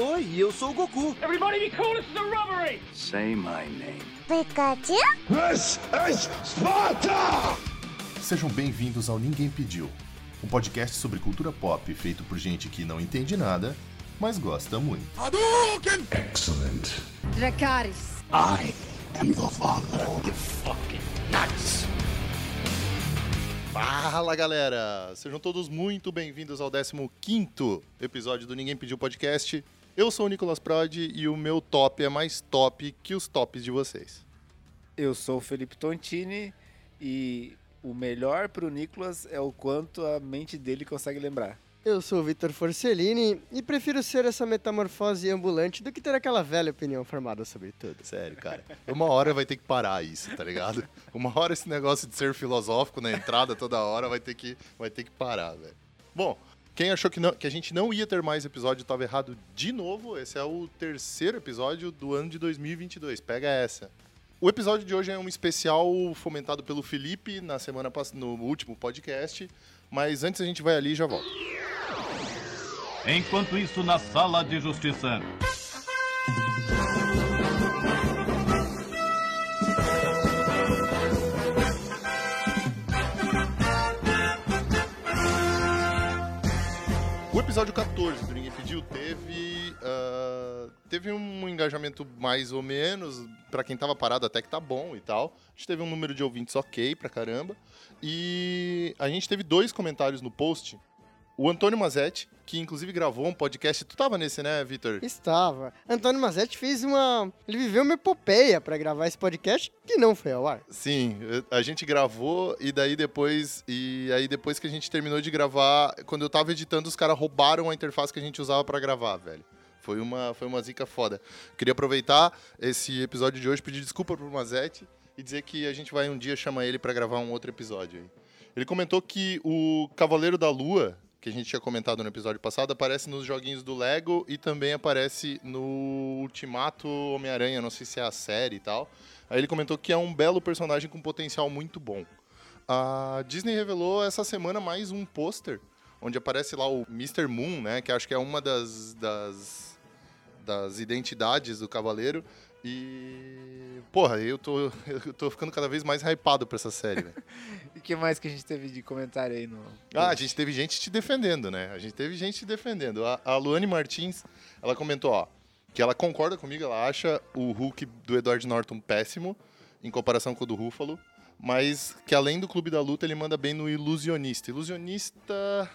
Oi, eu sou o Goku. Everybody be cool, this is a robbery! Say my name. Pikachu? This is Sparta! Sejam bem-vindos ao Ninguém Pediu, um podcast sobre cultura pop feito por gente que não entende nada, mas gosta muito. Hadouken! Excellent. Dracarys. I am the father. You fucking nuts! Fala galera! Sejam todos muito bem-vindos ao 15 episódio do Ninguém Pediu Podcast. Eu sou o Nicolas Prod e o meu top é mais top que os tops de vocês. Eu sou o Felipe Tontini e o melhor pro Nicolas é o quanto a mente dele consegue lembrar. Eu sou o Vitor Forcellini e prefiro ser essa metamorfose ambulante do que ter aquela velha opinião formada sobre tudo. Sério, cara. Uma hora vai ter que parar isso, tá ligado? Uma hora esse negócio de ser filosófico na entrada toda hora vai ter que, vai ter que parar, velho. Bom, quem achou que, não- que a gente não ia ter mais episódio estava errado de novo. Esse é o terceiro episódio do ano de 2022. Pega essa. O episódio de hoje é um especial fomentado pelo Felipe na semana no último podcast. Mas antes a gente vai ali e já volta. Enquanto isso, na sala de justiça. Episódio 14 do Ninguém Pediu teve. ah, teve um engajamento mais ou menos. Pra quem tava parado, até que tá bom e tal. A gente teve um número de ouvintes ok pra caramba. E a gente teve dois comentários no post. O Antônio Mazetti, que inclusive gravou um podcast. Tu tava nesse, né, Vitor? Estava. Antônio Mazetti fez uma. Ele viveu uma epopeia pra gravar esse podcast que não foi ao ar. Sim, a gente gravou e daí depois. E aí depois que a gente terminou de gravar, quando eu tava editando, os caras roubaram a interface que a gente usava pra gravar, velho. Foi uma, foi uma zica foda. Queria aproveitar esse episódio de hoje, pedir desculpa pro Mazetti e dizer que a gente vai um dia chamar ele pra gravar um outro episódio aí. Ele comentou que o Cavaleiro da Lua, que a gente tinha comentado no episódio passado, aparece nos joguinhos do Lego e também aparece no Ultimato Homem-Aranha, não sei se é a série e tal. Aí ele comentou que é um belo personagem com potencial muito bom. A Disney revelou essa semana mais um pôster, onde aparece lá o Mr. Moon, né? Que acho que é uma das, das, das identidades do Cavaleiro. E. Porra, eu tô, eu tô ficando cada vez mais hypado pra essa série, velho. E o que mais que a gente teve de comentário aí no. Ah, a gente teve gente te defendendo, né? A gente teve gente te defendendo. A, a Luane Martins, ela comentou, ó, que ela concorda comigo, ela acha o Hulk do Edward Norton péssimo, em comparação com o do Ruffalo, mas que além do Clube da Luta, ele manda bem no Ilusionista. Ilusionista...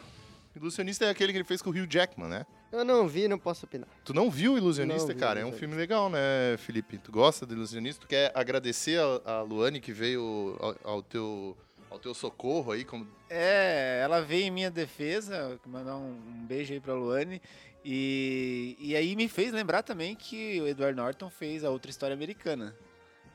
Ilusionista é aquele que ele fez com o Hugh Jackman, né? Eu não vi, não posso opinar. Tu não viu o Ilusionista, Não vi cara? É um filme legal, né, Felipe? Tu gosta do Ilusionista? Tu quer agradecer a, a Luane que veio ao, ao teu, ao teu socorro aí, como É, ela veio em minha defesa, mandar um, um beijo aí pra Luane. E, e aí me fez lembrar também que o Edward Norton fez a outra história americana.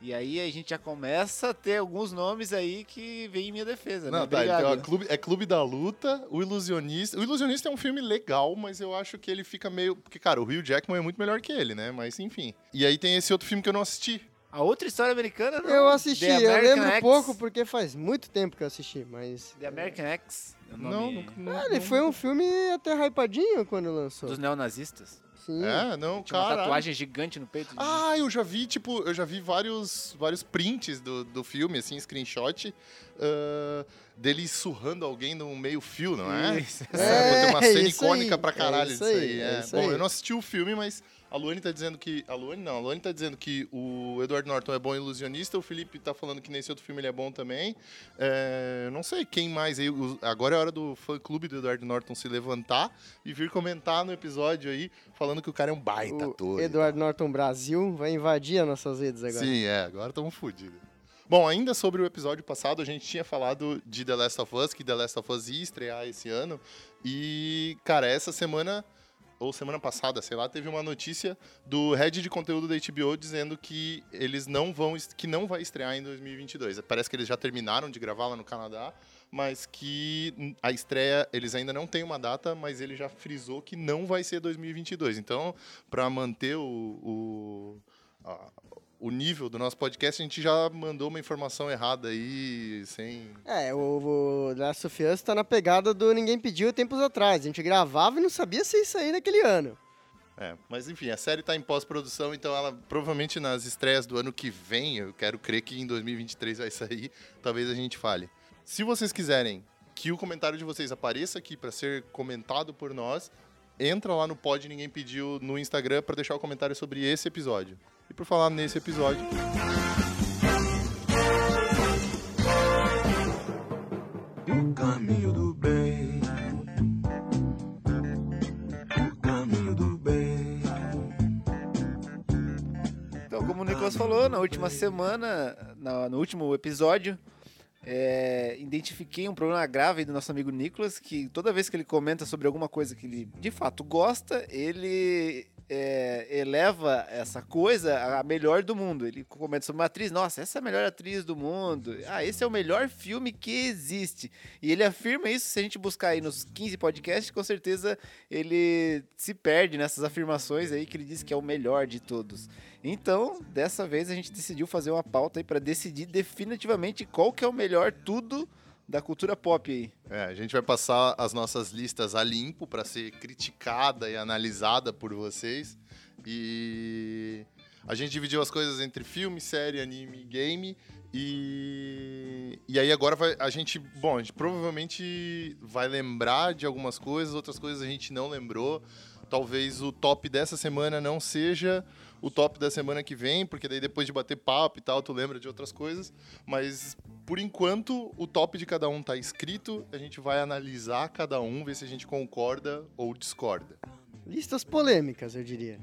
E aí a gente já começa a ter alguns nomes aí que vem em minha defesa, Não, né? tá, Obrigado. então é clube, é Clube da Luta, o Ilusionista. O Ilusionista é um filme legal, mas eu acho que ele fica meio. Porque, cara, o Hugh Jackman é muito melhor que ele, né? Mas enfim. E aí tem esse outro filme que eu não assisti. A outra história americana não. Eu assisti, eu lembro X. pouco porque faz muito tempo que eu assisti, mas. The American X. é Não, não. não Ah, ele foi um filme até hypadinho quando lançou. Dos neonazistas. Sim. É, não, Tinha uma cara. tatuagem gigante no peito. Ah, eu já vi, tipo, eu já vi vários, vários prints do, do filme, assim, screenshot, ah, dele surrando alguém no meio fio, não é? Isso. É, tem uma É, cena isso icônica aí, pra caralho é disso isso aí. aí, é. é isso Bom, aí. eu não assisti o filme, mas a Luane tá dizendo que. A Luane não, a Luane tá dizendo que o Edward Norton é bom ilusionista, o Felipe tá falando que nesse outro filme ele é bom também. É, não sei quem mais aí. Agora é hora do fã clube do Edward Norton se levantar e vir comentar no episódio aí, falando que o cara é um baita O ator. Edward Norton Brasil vai invadir as nossas redes agora. Sim, é, agora estamos fodidos. Bom, ainda sobre o episódio passado, a gente tinha falado de The Last of Us, que The Last of Us ia estrear esse ano. E, cara, essa semana, ou semana passada, sei lá, teve uma notícia do head de conteúdo da HBO dizendo que eles não vão, que não vai estrear em 2022. Parece que eles já terminaram de gravar lá no Canadá, mas que a estreia, eles ainda não têm uma data, mas ele já frisou que não vai ser 2022. Então, para manter o, o, o nível do nosso podcast, a gente já mandou uma informação errada aí, sem. É, o, o Last of Us tá na pegada do Ninguém Pediu tempos atrás. A gente gravava e não sabia se ia sair naquele ano. É, mas enfim, a série tá em pós-produção, então ela provavelmente nas estreias do ano que vem, eu quero crer que em 2023 vai sair, talvez a gente fale. Se vocês quiserem que o comentário de vocês apareça aqui para ser comentado por nós, entra lá no Pod Ninguém Pediu no Instagram para deixar o comentário sobre esse episódio. E por falar nesse episódio, O caminho do bem. O caminho do bem. Então, como o Nicolas falou, na última semana, na- no último episódio, é, identifiquei um problema grave do nosso amigo Nicolas, que toda vez que ele comenta sobre alguma coisa que ele de fato gosta, ele é, eleva essa coisa a melhor do mundo. Ele comenta sobre uma atriz, nossa, essa é a melhor atriz do mundo. Ah, esse é o melhor filme que existe. E ele afirma isso, se a gente buscar aí nos 15 podcasts, com certeza ele se perde nessas afirmações aí que ele diz que é o melhor de todos. Então, dessa vez a gente decidiu fazer uma pauta aí para decidir definitivamente qual que é o melhor tudo da cultura pop aí. É, a gente vai passar as nossas listas a limpo para ser criticada e analisada por vocês. E a gente dividiu as coisas entre filme, série, anime game. E, e aí agora vai, a gente, bom, a gente provavelmente vai lembrar de algumas coisas, outras coisas a gente não lembrou. Talvez o top dessa semana não seja o top da semana que vem, porque daí depois de bater papo e tal, tu lembra de outras coisas. Mas por enquanto o top de cada um tá escrito, a gente vai analisar cada um, ver se a gente concorda ou discorda. Listas polêmicas, eu diria.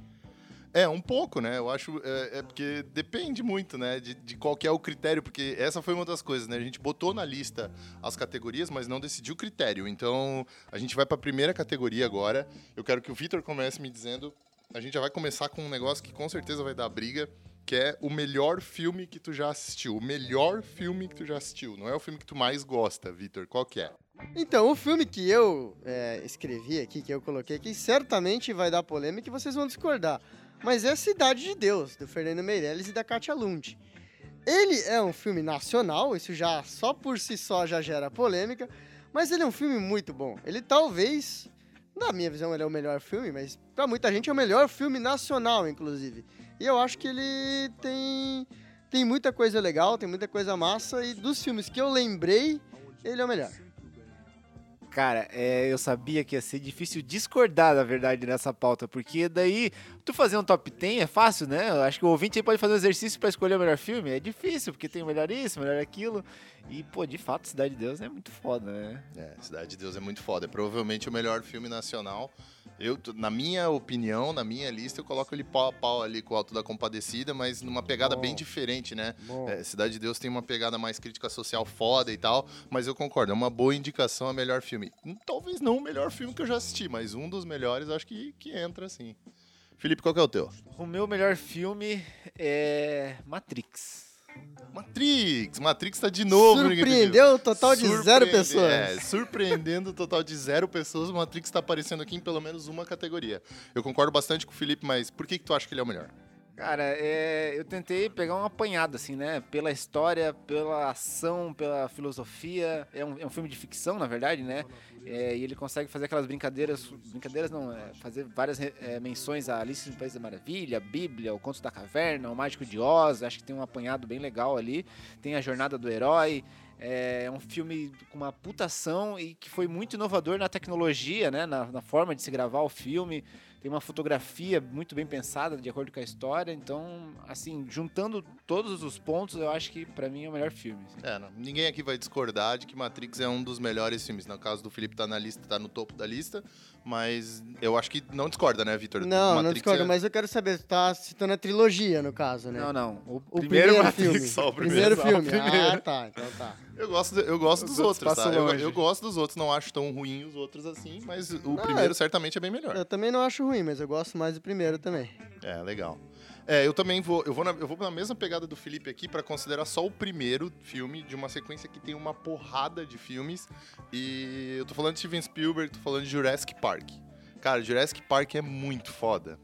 É, um pouco, né? Eu acho. É, é porque depende muito, né? De, de qual que é o critério, porque essa foi uma das coisas, né? A gente botou na lista as categorias, mas não decidiu o critério. Então, a gente vai para a primeira categoria agora. Eu quero que o Vitor comece me dizendo. A gente já vai começar com um negócio que com certeza vai dar briga, que é o melhor filme que tu já assistiu. O melhor filme que tu já assistiu. Não é o filme que tu mais gosta, Vitor. Qual que é? Então, o filme que eu é, escrevi aqui, que eu coloquei aqui, certamente vai dar polêmica e vocês vão discordar. Mas é Cidade de Deus, do Fernando Meirelles e da Katia Lund. Ele é um filme nacional, isso já só por si só já gera polêmica, mas ele é um filme muito bom. Ele talvez, na minha visão, ele é o melhor filme, mas pra muita gente é o melhor filme nacional, inclusive. E eu acho que ele tem tem muita coisa legal, tem muita coisa massa e dos filmes que eu lembrei, ele é o melhor. Cara, é, eu sabia que ia ser difícil discordar, na verdade, nessa pauta, porque daí tu fazer um top 10 é fácil, né? Eu acho que o ouvinte aí pode fazer um exercício pra escolher o melhor filme. É difícil, porque tem o melhor isso, o melhor aquilo. E, pô, de fato, Cidade de Deus é muito foda, né? É, Cidade de Deus é muito foda. É provavelmente o melhor filme nacional. Eu, na minha opinião, na minha lista, eu coloco ele pau a pau ali com o Alto da Compadecida, mas numa pegada Bom. bem diferente, né? É, Cidade de Deus tem uma pegada mais crítica social foda e tal, mas eu concordo, é uma boa indicação a melhor filme. Hum, Talvez não o melhor filme que eu já assisti, mas um dos melhores acho que, que entra, sim. Felipe, qual que é o teu? O meu melhor filme é Matrix. Matrix! Matrix tá de novo. Surpreendeu o total de zero pessoas. É, surpreendendo o total de zero pessoas, o Matrix tá aparecendo aqui em pelo menos uma categoria. Eu concordo bastante com o Felipe, mas por que, que tu acha que ele é o melhor? Cara, é, eu tentei pegar uma apanhada, assim, né? Pela história, pela ação, pela filosofia. É um, é um filme de ficção, na verdade, né? É, e ele consegue fazer aquelas brincadeiras. Brincadeiras não, é fazer várias é, menções a Alice no País da Maravilha, Bíblia, o Conto da Caverna, o Mágico de Oz. Acho que tem um apanhado bem legal ali. Tem a Jornada do Herói. É um filme com uma putação e que foi muito inovador na tecnologia, né? Na, na forma de se gravar o filme. Tem uma fotografia muito bem pensada, de acordo com a história. Então, assim, juntando todos os pontos, eu acho que pra mim é o melhor filme. assim. É, não- ninguém aqui vai discordar de que Matrix é um dos melhores filmes. No caso do Felipe tá na lista, tá no topo da lista, mas eu acho que não discorda, né, Vitor? Não, não discordo, é- mas eu quero saber, tu tá citando a trilogia, no caso, né? Não, não. O, O primeiro, primeiro, Matrix. filme. só o primeiro, primeiro só o filme. primeiro. Ah, tá, então tá. Eu gosto, eu gosto Os dos outros outros, tá? Eu, longe. eu gosto dos outros, não acho tão ruim os outros assim, mas o Não, primeiro é- certamente é bem melhor. Eu também não acho ruim, mas eu gosto mais do primeiro também. É, legal. É, eu também vou, eu vou na, eu vou na mesma pegada do Felipe aqui pra considerar só o primeiro filme de uma sequência que tem uma porrada de filmes. E eu tô falando de Steven Spielberg, tô falando de Jurassic Park. Cara, Jurassic Park é muito foda.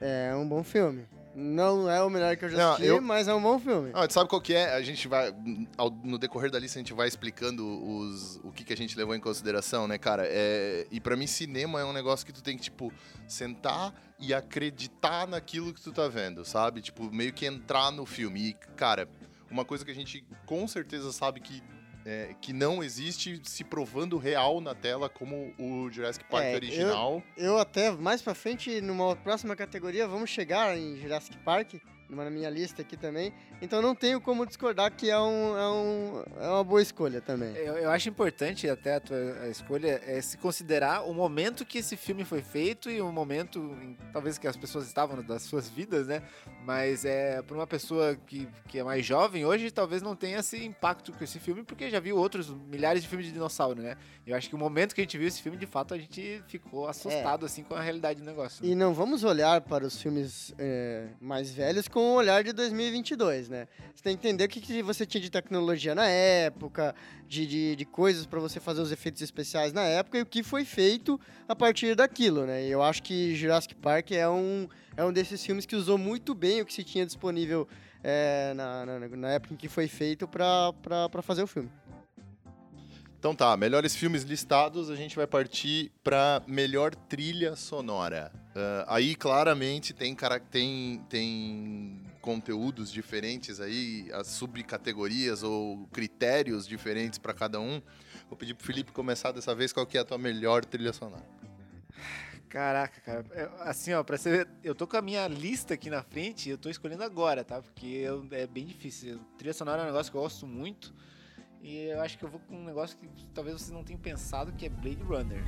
É um bom filme. Não é o melhor que eu já Não, assisti, eu- mas é um bom filme. Ah, sabe qual que é? A gente vai. ao- no decorrer da lista, a gente vai explicando os, o que, que a gente levou em consideração, né, cara? É, e pra mim, cinema é um negócio que tu tem que, tipo, sentar e acreditar naquilo que tu tá vendo, sabe? Tipo, meio que entrar no filme. E, cara, uma coisa que a gente com certeza sabe que. É, que não existe se provando real na tela como o Jurassic Park É, eu- original. Eu até, mais pra frente, numa próxima categoria, vamos chegar em Jurassic Park, numa na minha lista aqui também. Então não tenho como discordar que é, um, é, um, é uma boa escolha também. Eu, eu acho importante até a tua a escolha é se considerar o momento que esse filme foi feito e o momento, talvez que as pessoas estavam das suas vidas, né? Mas é para uma pessoa que, que é mais jovem hoje, talvez não tenha esse impacto com esse filme, porque já viu outros milhares de filmes de dinossauro, né? Eu acho que o momento que a gente viu esse filme, de fato, a gente ficou assustado assim com a realidade do negócio. né? E não vamos olhar para os filmes é, mais velhos com o olhar de 2022, né? Você tem que entender o que, que você tinha de tecnologia na época, de, de, de coisas para você fazer os efeitos especiais na época e o que foi feito a partir daquilo, né? E eu acho que Jurassic Park é um, é um desses filmes que usou muito bem o que se tinha disponível é, na, na, na época em que foi feito para fazer o filme. Então tá, melhores filmes listados, a gente vai partir pra melhor trilha sonora. Ah, aí claramente tem, tem, tem conteúdos diferentes aí, as subcategorias ou critérios diferentes pra cada um. Vou pedir pro Felipe começar dessa vez qual que é a tua melhor trilha sonora. Caraca, cara. É, Assim, ó, pra ver, eu tô com a minha lista aqui na frente eu tô escolhendo agora, tá? Porque eu- é bem difícil. Trilha sonora é um negócio que eu gosto muito. E eu acho que eu vou com um negócio que talvez vocês não tenham pensado, que é Blade Runner.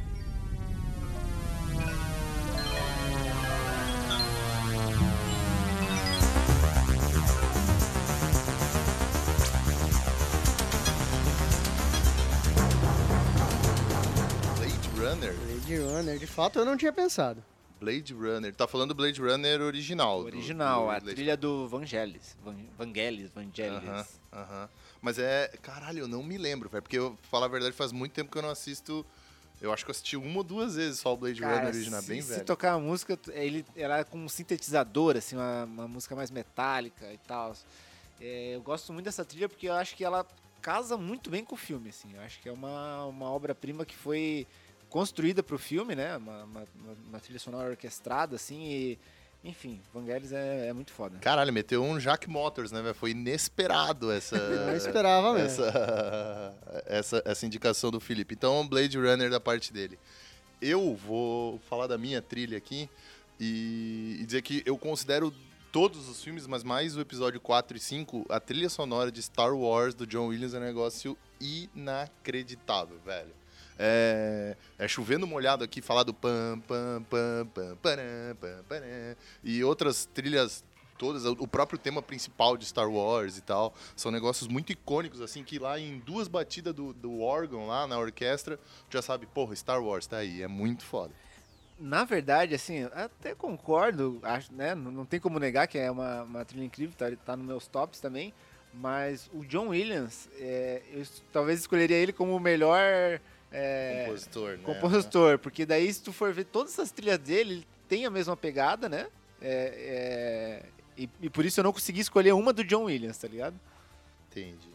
Blade Runner? Blade Runner, de fato, eu não tinha pensado. Blade Runner. Tá falando Blade Runner original. do- Original, do a Blade trilha do Vangelis. Van, Vangelis, Vangelis. Aham, aham. Mas é. Caralho, eu não me lembro, velho. Porque, eu, falar a verdade, faz muito tempo que eu não assisto. Eu acho que eu assisti uma ou duas vezes só o Blade Runner Cara, original, se, bem se velho. tocar a música, ele, ela é com um sintetizador, assim, uma, uma música mais metálica e tal. É, eu gosto muito dessa trilha porque eu acho que ela casa muito bem com o filme, assim. Eu acho que é uma, uma obra-prima que foi construída pro filme, né? Uma, uma, uma- uma trilha sonora orquestrada, assim, e... Enfim, Vangelis é, é muito foda. Caralho, meteu um Jack Motors, né? Foi inesperado essa. Não esperava mesmo. essa, essa, essa indicação do Felipe. Então, Blade Runner da parte dele. Eu vou falar da minha trilha aqui e, e dizer que eu considero todos os filmes, mas mais o episódio 4 e 5, a trilha sonora de Star Wars do John Williams é um negócio inacreditável, velho. É, é chovendo molhado aqui, falar do pam, pam, pam, pam, param, pam, param, e outras trilhas todas, o próprio tema principal de Star Wars e tal, são negócios muito icônicos, assim, que lá em duas batidas do, do órgão lá na orquestra, já sabe, porra, Star Wars tá aí, é muito foda. Na verdade, assim, até concordo, acho, né? Não, tem como negar que é uma, uma trilha incrível, tá, tá nos meus tops também. Mas o John Williams, é, eu talvez escolheria ele como o melhor é, Compositor, né? compositor, porque daí se tu for ver todas as trilhas dele, ele tem a mesma pegada, né? É, é, e, e por isso eu não consegui escolher uma do John Williams, tá ligado? Entendi.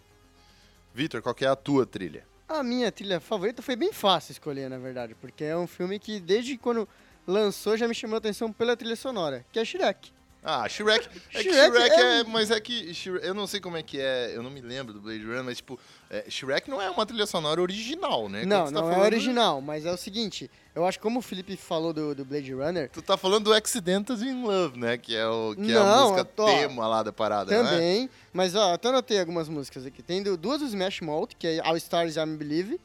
Vitor, qual que é a tua trilha? A minha trilha favorita foi bem fácil escolher, na verdade, porque é um filme que desde quando lançou já me chamou a atenção pela trilha sonora, que é Shrek. Ah, Shrek. É que Shrek Shrek é é. Mas é que. Shrek- eu não sei como é que é. Eu não me lembro do Blade Runner, mas, tipo, é, Shrek não é uma trilha sonora original, né? não, tá não é falando- original, mas é o seguinte, eu acho que como o Felipe falou do, do Blade Runner, Tu tá falando do Accidentals in Love, né? Que é, o, que é a Não, música tô- tema lá da parada, né? também, mas ó, até anotei algumas músicas aqui. Tem duas do Smash Mouth, que é All Stars I Believe,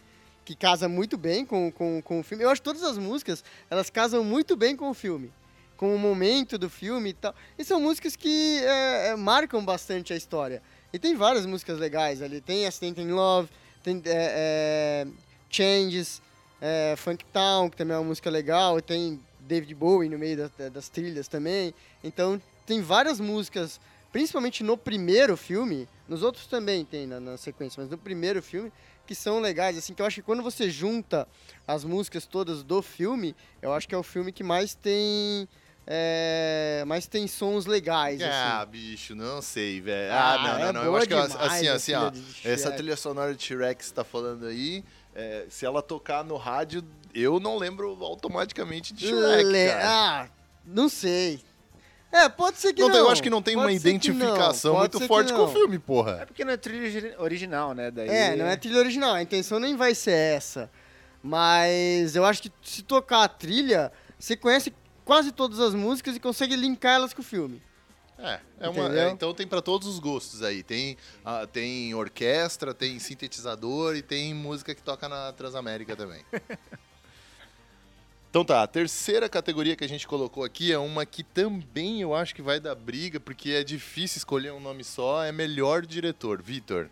que casa muito bem com, com, com o filme. Eu acho que todas as músicas, elas casam muito bem com o filme. Com o momento do filme e tal. E são músicas que é, é, marcam bastante a história. E tem várias músicas legais ali. Tem Accident in Love, tem é, é, Changes, é, Funk Town, que também é uma música legal. E tem David Bowie no meio da- das trilhas também. Então tem várias músicas, principalmente no primeiro filme, nos outros também tem na, na sequência, mas no primeiro filme, que são legais, assim, que eu acho que quando você junta as músicas todas do filme, eu acho que é o filme que mais tem é, mas tem sons legais, Ah, assim. bicho, não sei, velho. Ah, não, não, é não. Eu acho que assim, assim, ó. Essa Shrek. trilha sonora de T-Rex tá falando aí, é, se ela tocar no rádio, eu não lembro automaticamente de Shrek, Le- cara. Ah, não sei. É, pode ser que Não, não. eu acho que não tem Pode uma que identificação muito que forte com o filme, porra. É porque não é trilha ori- original, né? Daí... É, não é trilha original, a intenção nem vai ser essa. Mas eu acho que se tocar a trilha, você conhece quase todas as músicas e consegue linkar elas com o filme. É, é uma, é, então tem pra todos os gostos aí. Tem, ah, tem orquestra, tem sintetizador e tem música que toca na Transamérica também. então tá, a terceira categoria que a gente colocou aqui é uma que também eu acho que vai dar briga, porque é difícil escolher um nome só, é melhor diretor. Vitor.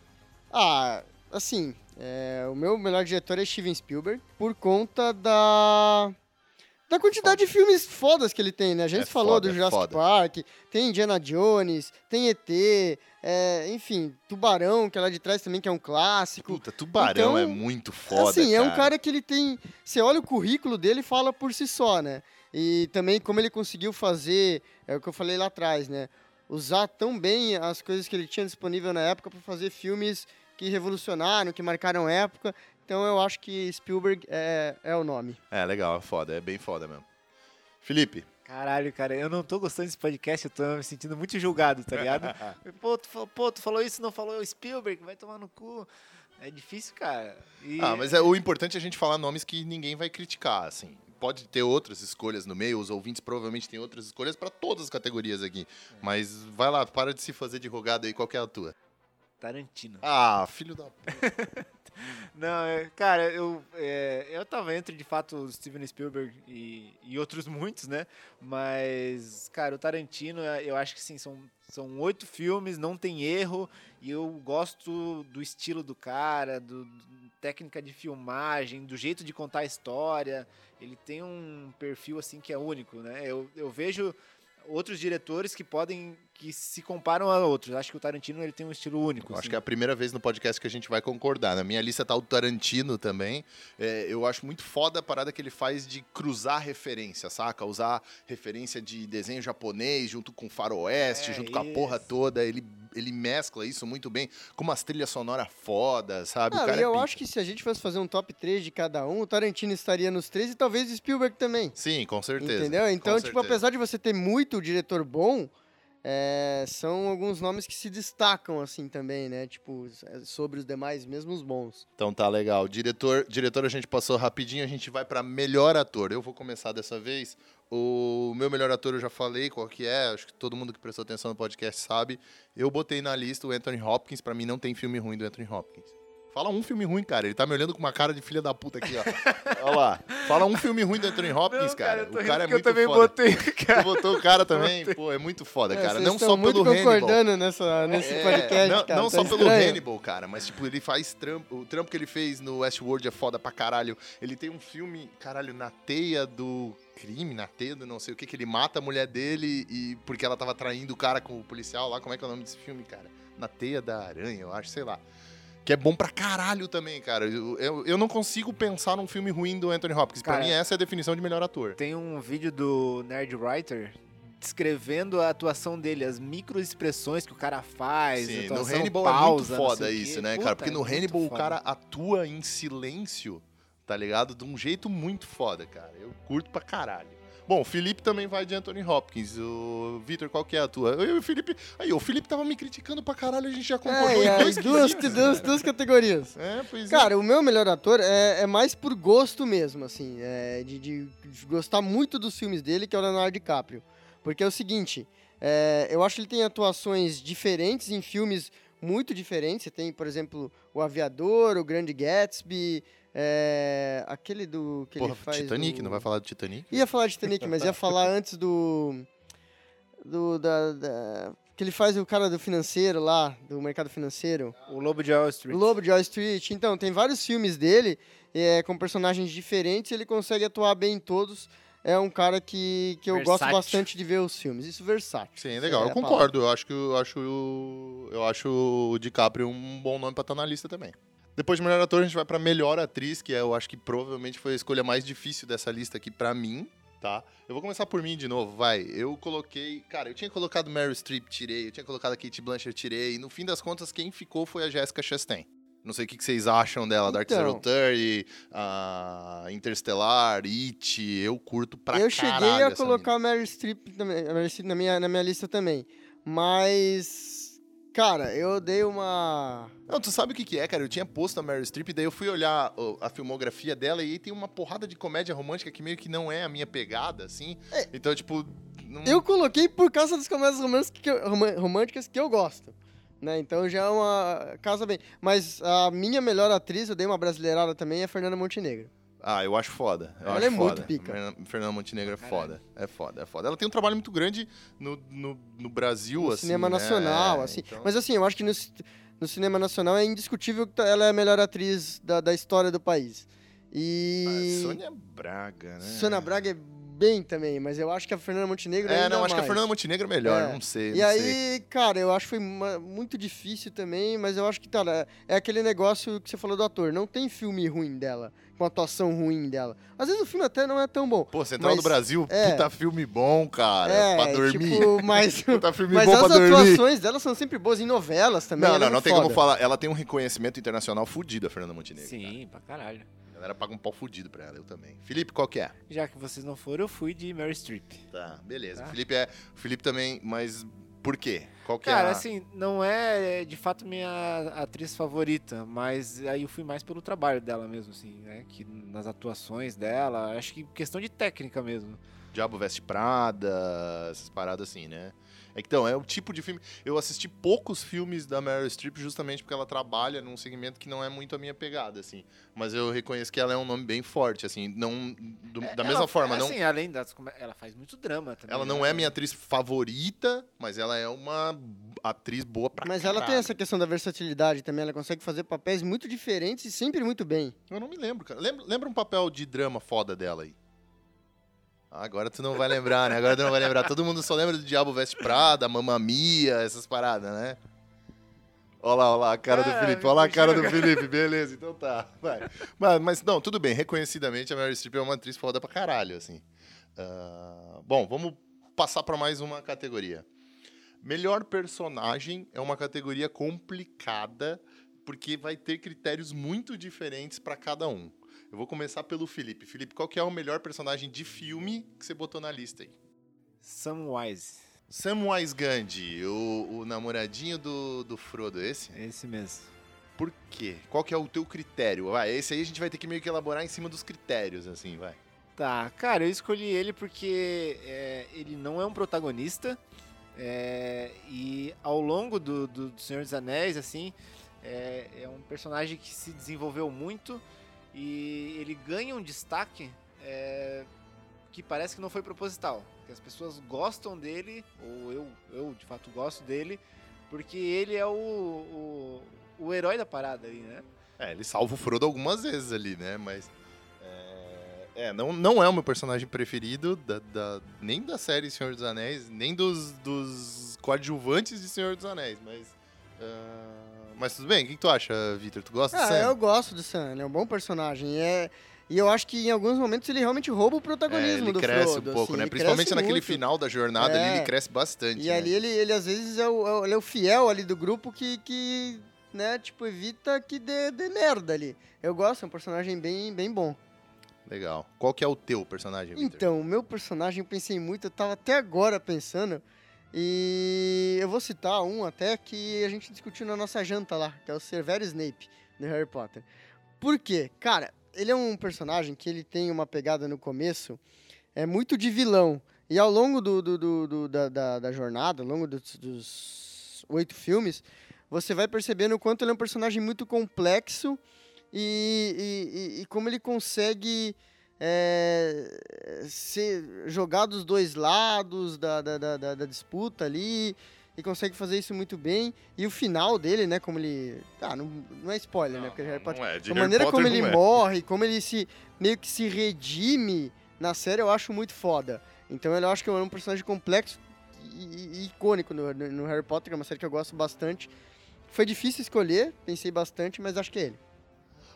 Ah, assim, é, o meu melhor diretor é Steven Spielberg, por conta da. Da quantidade de filmes fodas que ele tem, né? A gente É falou foda, do é Jurassic foda. Park, tem Indiana Jones, tem ET, é, enfim, Tubarão, que é lá de trás também, que é um clássico. Puta, Tubarão Então, é muito foda, assim, é um cara. cara que ele tem. Você olha o currículo dele e fala por si só, né? E também como ele conseguiu fazer, é o que eu falei lá atrás, né? Usar tão bem as coisas que ele tinha disponível na época para fazer filmes que revolucionaram, que marcaram época. Então eu acho que Spielberg é, é o nome. É, legal, é foda, é bem foda mesmo. Felipe. Caralho, cara, eu não tô gostando desse podcast, eu tô me sentindo muito julgado, tá ligado? pô, tu, fa- pô, tu falou isso, não falou Spielberg, vai tomar no cu. É difícil, cara. E- Ah, mas é, o importante é a gente falar nomes que ninguém vai criticar, assim. Pode ter outras escolhas no meio, os ouvintes provavelmente têm outras escolhas pra todas as categorias aqui. Mas vai lá, para de se fazer de rogado aí, qual que é a tua? Tarantino. Ah, filho da puta. Não, é, cara, eu, é, eu tava entre, de fato, Steven Spielberg e, e outros muitos, né? Mas, cara, o Tarantino, é, eu acho que sim, são, são oito filmes, não tem erro, e eu gosto do estilo do cara, do, do- técnica de filmagem, do jeito de contar a história. Ele tem um perfil, assim, que é único, né? Eu, eu vejo outros diretores que podem, que se comparam a outros. Acho que o Tarantino, ele tem um estilo único. Acho assim. que é a primeira vez no podcast que a gente vai concordar. Na minha lista tá o Tarantino também. É, eu acho muito foda a parada que ele faz de cruzar referência, saca? Usar referência de desenho japonês junto com faroeste, É, junto com a porra isso. toda. Ele, ele mescla isso muito bem, com umas trilhas sonoras fodas, sabe? Não, é eu pica. acho que se a gente fosse fazer um top 3 de cada um, o Tarantino estaria nos três e talvez o Spielberg também. Sim, com certeza. Entendeu? Então, com tipo, certeza. apesar de você ter muito diretor bom, é, são alguns nomes que se destacam, assim, também, né? Tipo, sobre os demais, mesmo os bons. Então tá legal. Diretor, diretor a gente passou rapidinho, a gente vai pra melhor ator. Eu vou começar dessa vez. O meu melhor ator eu já falei qual que é, acho que todo mundo que prestou atenção no podcast sabe. Eu botei na lista o Anthony Hopkins, pra mim não tem filme ruim do Anthony Hopkins. Fala um filme ruim, cara. Ele tá me olhando com uma cara de filha da puta aqui, ó. Olha lá. Fala um filme ruim do Anthony Hopkins, Não, cara. tô O cara é muito eu também foda. botei, Tu cara. botou o cara também? Pô, é muito foda, É, cara. Não só muito pelo Hannibal. concordando nessa, nesse É, podcast, não, cara. não tá só pelo estranho. Hannibal, cara, mas tipo, ele faz trampo. O trampo que ele fez no Westworld é foda pra caralho. Ele tem um filme, caralho, na teia do crime, na teia do não sei o que, que ele mata a mulher dele e porque ela tava traindo o cara com o policial lá. Como é que é o nome desse filme, cara? Na teia da aranha, eu acho, sei lá. Que é bom pra caralho também, cara. Eu, eu, eu não consigo pensar num filme ruim do Anthony Hopkins. Pra Cara, mim, essa é a definição de melhor ator. Tem um vídeo do Nerd Writer descrevendo a atuação dele, as microexpressões que o cara faz. Sim, no Hannibal pausa, é muito foda isso, né, Puta, cara? Porque é no muito Hannibal o cara atua em silêncio, tá ligado? De um jeito muito foda, cara. Eu curto pra caralho. Bom, o Felipe também vai de Anthony Hopkins. O Vitor, qual que é a tua? Eu e o Felipe. Aí, o Felipe tava me criticando pra caralho, a gente já concordou É, em dois as duas, duas, duas categorias. É, pois é. Cara, o meu melhor ator é, é mais por gosto mesmo, assim, é, de, de- de gostar muito dos filmes dele, que é o Leonardo DiCaprio. Porque é o seguinte, é, eu acho que ele tem atuações diferentes em filmes muito diferentes. Você tem, por exemplo, O Aviador, O Grande Gatsby, é, aquele do que Porra, ele faz... Titanic, do- não vai falar do Titanic? Ia falar de Titanic, mas ia falar antes do... do da, da- que ele faz o cara do financeiro lá, do mercado financeiro. O Lobo de Wall Street. O Lobo de Wall Street. Então, tem vários filmes dele é, com personagens diferentes ele consegue atuar bem em todos. É um cara que, que eu gosto bastante de ver os filmes. Isso versátil. Sim, legal. É eu concordo. Eu acho que eu acho, o- eu acho o DiCaprio um bom nome pra estar na lista também. Depois de melhor ator, a gente vai pra melhor atriz, que é, eu acho que provavelmente foi a escolha mais difícil dessa lista aqui pra mim, tá? Eu vou começar por mim de novo, vai. Eu coloquei. Cara, eu tinha colocado Meryl Streep, tirei. Eu tinha colocado a Kate Blanchett, tirei. E no fim das contas, quem ficou foi a Jessica Chastain. Não sei o que vocês acham dela, Dark Então. Zero Thirty, a Interstellar, It, eu curto pra eu caralho cheguei a colocar a Meryl Streep também, a Meryl Streep na minha, na minha lista também. Mas, cara, eu dei uma... mina. Não, tu sabe o que que é, cara? Eu tinha posto a Meryl Streep, daí eu fui olhar a filmografia dela e aí tem uma porrada de comédia romântica que meio que não é a minha pegada, assim. Então, tipo... Não... Eu coloquei por causa das comédias românticas que eu, românticas que eu gosto. Né? Então já é uma casa bem. Mas a minha melhor atriz, eu dei uma brasileirada também, é a Fernanda Montenegro. Ah, eu acho foda. Eu Ela acho é muito foda. pica. Fernan- Fernanda Montenegro é foda. É foda, é foda. Ela tem um trabalho muito grande no, no, no Brasil, No assim. cinema né? nacional, É, assim. então- Mas assim, eu acho que no, no cinema nacional é indiscutível que ela é a melhor atriz da, da história do país. E. Ah, Sônia Braga, né? Sônia Braga é bem também, mas eu acho que a Fernanda Montenegro É, não, acho que a mais. Fernanda Montenegro é melhor, É. não sei. E não aí, sei. cara, eu acho que foi uma- muito difícil também, mas eu acho que, tá, é, aquele negócio que você falou do ator. Não tem filme ruim dela, com atuação ruim dela. Às vezes o filme até não é tão bom. Pô, Central mas- do Brasil, é. puta filme bom, cara, é, pra dormir. tipo, mas, Puta filme mas bom as pra dormir. atuações dela são sempre boas em novelas também. Não, ela não, é não tem como falar. Ela tem um reconhecimento internacional fudido, a Fernanda Montenegro. Sim, pra caralho. Cara. A galera paga um pau fudido pra ela, eu também. Felipe, qual que é? Já que vocês não foram, eu fui de Mary Streep. Tá, beleza. Tá. Felipe é. Felipe também, mas por quê? Qual que Cara, é? a- assim, não é de fato minha atriz favorita, mas aí eu fui mais pelo trabalho dela mesmo, assim, né? Que nas atuações dela, acho que questão de técnica mesmo. Diabo Veste Prada, essas paradas assim, né? É então, é o tipo de filme. Eu assisti poucos filmes da Meryl Streep justamente porque ela trabalha num segmento que não é muito a minha pegada, assim. Mas eu reconheço que ela é um nome bem forte, assim. Não, do- da Ela- mesma forma, não. Assim, além das. Ela faz muito drama também. Ela não né? é minha atriz favorita, mas ela é uma atriz boa pra Mas ela tem caralho. essa questão da versatilidade também, ela consegue fazer papéis muito diferentes e sempre muito bem. Eu não me lembro, cara. Lembra, lembra um papel de drama foda dela aí? Agora tu não vai lembrar, né? Agora tu não vai lembrar. Todo mundo só lembra do Diabo Veste Prada, Mamma Mia, essas paradas, né? Olha lá, olha lá a cara do Ah, Felipe. Olha lá a cara do Felipe. Beleza, então tá. Vai. Mas, mas não, tudo bem. Reconhecidamente, a Mary Streep é uma atriz foda pra caralho, assim. Ah, bom, vamos passar pra mais uma categoria. Melhor personagem é uma categoria complicada, porque vai ter critérios muito diferentes pra cada um. Eu vou começar pelo Felipe. Felipe, qual que é o melhor personagem de filme que você botou na lista aí? Samwise. Samwise Gandhi, o, o namoradinho do, do Frodo, esse? Esse mesmo. Por quê? Qual que é o teu critério? Vai, esse aí a gente vai ter que meio que elaborar em cima dos critérios, assim, vai. Tá, cara, eu escolhi ele porque é, ele não é um protagonista. é, e ao longo do, do, do Senhor dos Anéis, assim, é, é um personagem que se desenvolveu muito e ele ganha um destaque é, que parece que não foi proposital. Que as pessoas gostam dele, ou eu, eu de fato gosto dele, porque ele é o, o, o herói da parada ali, né? É, ele salva o Frodo algumas vezes ali, né? Mas. É, é, não, não é o meu personagem preferido, da, da- nem da série Senhor dos Anéis, nem dos, dos coadjuvantes de Senhor dos Anéis, mas. ah, mas tudo bem, o que, tu acha, Victor? Tu gosta do Ah, Sam? eu gosto do Sam, ele é um bom personagem. É... E eu acho que em alguns momentos ele realmente rouba o É, protagonismo ele do cresce Frodo. um pouco, assim, né? ele Principalmente cresce naquele muito. final da jornada ali, É. ele cresce bastante. E né? ali ele, ele às vezes é o, é o- ele é o fiel ali do grupo que, que né, tipo, evita que dê, dê merda ali. Eu gosto, é um personagem bem, bem bom. Legal. Qual que é o teu personagem, Victor? Então, o meu personagem, eu pensei muito, eu tava até agora pensando, e eu vou citar um até que a gente discutiu na nossa janta lá, que é o Severo Snape, do Harry Potter. Por quê? Cara, ele é um personagem que ele tem uma pegada no começo, é muito de vilão, e ao longo do, do- do- do- da, da- da jornada, ao longo dos, dos oito filmes, você vai percebendo o quanto ele é um personagem muito complexo e, e- e- e como ele consegue é, ser jogar dos dois lados da, da, da, da- disputa ali e consegue fazer isso muito bem. E o final dele, né, como ele... Ah, não, não é spoiler, né, porque Harry Potter... Não é, de A Harry maneira Potter como ele não é. morre, como ele se meio que se redime na série, eu acho muito foda. Então eu acho que é um personagem complexo e, e- icônico no, no- no Harry Potter, que é uma série que eu gosto bastante. Foi difícil escolher, pensei bastante, mas acho que é ele.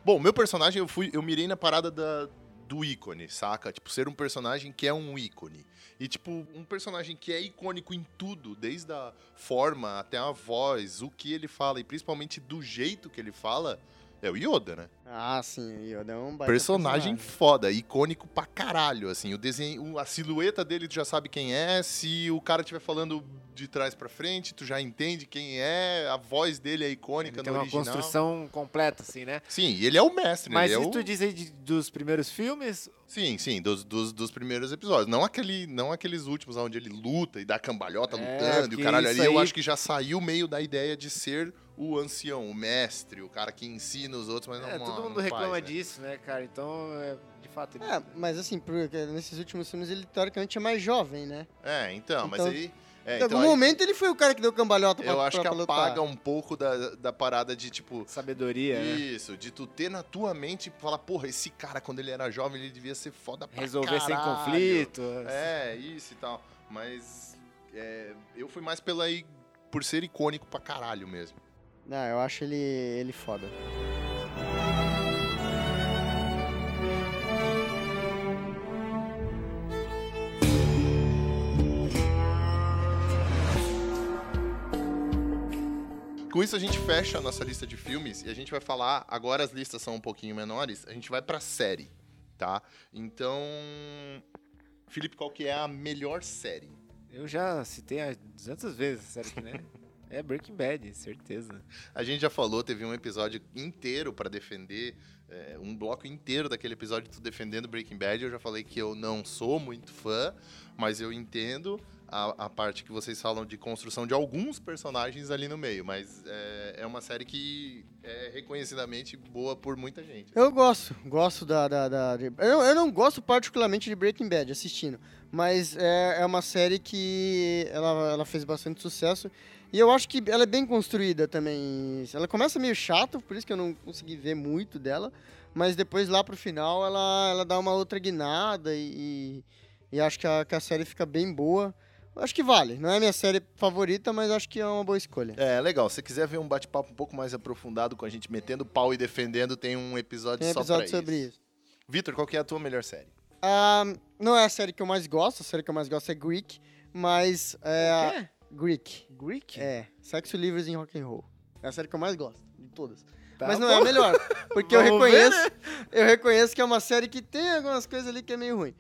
Bom, meu personagem, eu fui, eu mirei na parada da, do ícone, saca? Tipo, ser um personagem que é um ícone. E, tipo, um personagem que é icônico em tudo, desde a forma até a voz, o que ele fala, e principalmente do jeito que ele fala, é o Yoda, né? Ah, sim, Yoda é um baita personagem foda, icônico pra caralho, assim. O desenho, a silhueta dele tu já sabe quem é, se o cara estiver falando de trás pra frente, tu já entende quem é, a voz dele é icônica Ele tem no uma original. construção completa, assim, né? Sim, e ele é o mestre, Mas ele é se o... tu diz aí de- dos primeiros filmes, Sim, sim, dos, dos, dos primeiros episódios. Não, aquele, não aqueles últimos onde ele luta e dá cambalhota É, lutando e o caralho isso ali. Eu aí- acho que já saiu meio da ideia de ser o ancião, o mestre, o cara que ensina os outros, mas não é, todo mundo faz, reclama né? disso, né, cara? Então, é, de fato, ele... É, mas assim, porque nesses últimos filmes ele teoricamente é mais jovem, né? É, então, mas Então, aí. É, em algum então aí momento ele foi o cara que deu cambalhota pra, eu acho pra, que pra lutar. apaga um pouco da, da parada de tipo. sabedoria, né? Isso, de tu ter na tua mente e falar, porra, esse cara, quando ele era jovem, ele devia ser foda pra Resolver sem caralho. conflito. É, isso e tal. Mas é, eu fui mais pela i- por ser icônico pra caralho mesmo. Não, eu acho ele, ele foda. Com isso a gente fecha a nossa lista de filmes e a gente vai falar, agora as listas são um pouquinho menores, a gente vai pra série, tá? Então, Felipe, qual que é a melhor série? Eu já citei há 200 vezes essa série aqui, né? É Breaking Bad, certeza. A gente já falou, teve um episódio inteiro pra defender, é, um bloco inteiro daquele episódio tu defendendo Breaking Bad. Eu já falei que eu não sou muito fã, mas eu entendo a, a parte que vocês falam de construção de alguns personagens ali no meio. Mas é, é uma série que é reconhecidamente boa por muita gente. Eu gosto, gosto da. da, da- de- eu, eu não gosto particularmente de Breaking Bad assistindo, mas é, é uma série que ela, ela fez bastante sucesso e eu acho que ela é bem construída também. Ela começa meio chato, por isso que eu não consegui ver muito dela, mas depois lá pro final ela, ela dá uma outra guinada e, e acho que a, que a série fica bem boa. Acho que vale. Não é a minha série favorita, mas acho que é uma boa escolha. É, legal. Se você quiser ver um bate-papo um pouco mais aprofundado com a gente metendo pau e defendendo, tem um episódio, Tem só episódio pra sobre isso. isso. Vitor, qual que é a tua melhor série? Ah, não é a série que eu mais gosto, a série que eu mais gosto é Greek, mas é? Greek. Greek? É, Sexo Livres em Rock and Roll. É a série que eu mais gosto de todas. Tá mas não bom. é a melhor, porque eu Vamos ver, reconheço, eu reconheço que é uma série que tem algumas coisas ali que é meio ruim.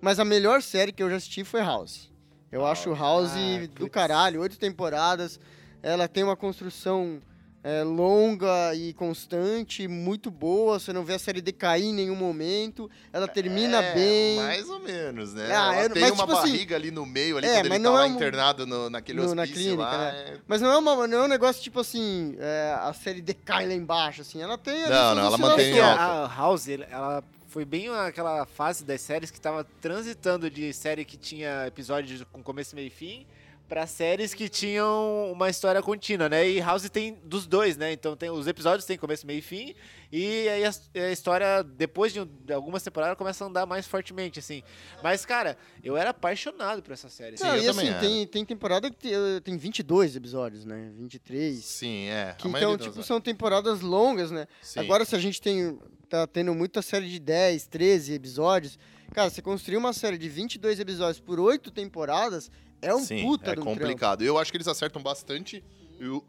Mas a melhor série que eu já assisti foi House. Eu acho House Ah, do putz. caralho, oito temporadas. Ela tem uma construção é, longa e constante, muito boa. Você não vê a série decair em nenhum momento. Ela termina É, bem. Mais ou menos, né? Ah, Ela eu- tem mas, uma tipo assim, barriga ali no meio, ali, é, quando ele tá não lá é um- internado no, naquele no- na hospício clínica, lá. né? é- Mas não é, uma, não é um negócio tipo assim, é, a série decai lá embaixo, assim. Ela tem. Não, não, ela mantém alta. a House, ela foi bem aquela fase das séries que tava transitando de série que tinha episódios com começo, meio e fim pra séries que tinham uma história contínua, né? E House tem dos dois, né? Então tem os episódios têm começo, meio e fim e aí a, a história depois de, de algumas temporadas começa a andar mais fortemente assim. Mas cara, eu era apaixonado por essa série. Sim, Não, e assim, tem, tem temporada que tem, eh, tem 22 episódios, né? 23. Sim, é. Que então, tipo, são temporadas longas, né? Sim. Agora, se a gente tem. tá tendo muita série de 10, 13 episódios. Cara, você construir uma série de 22 episódios por 8 temporadas é um Sim, puta é de um trampo. complicado. Eu acho que eles acertam bastante, eu-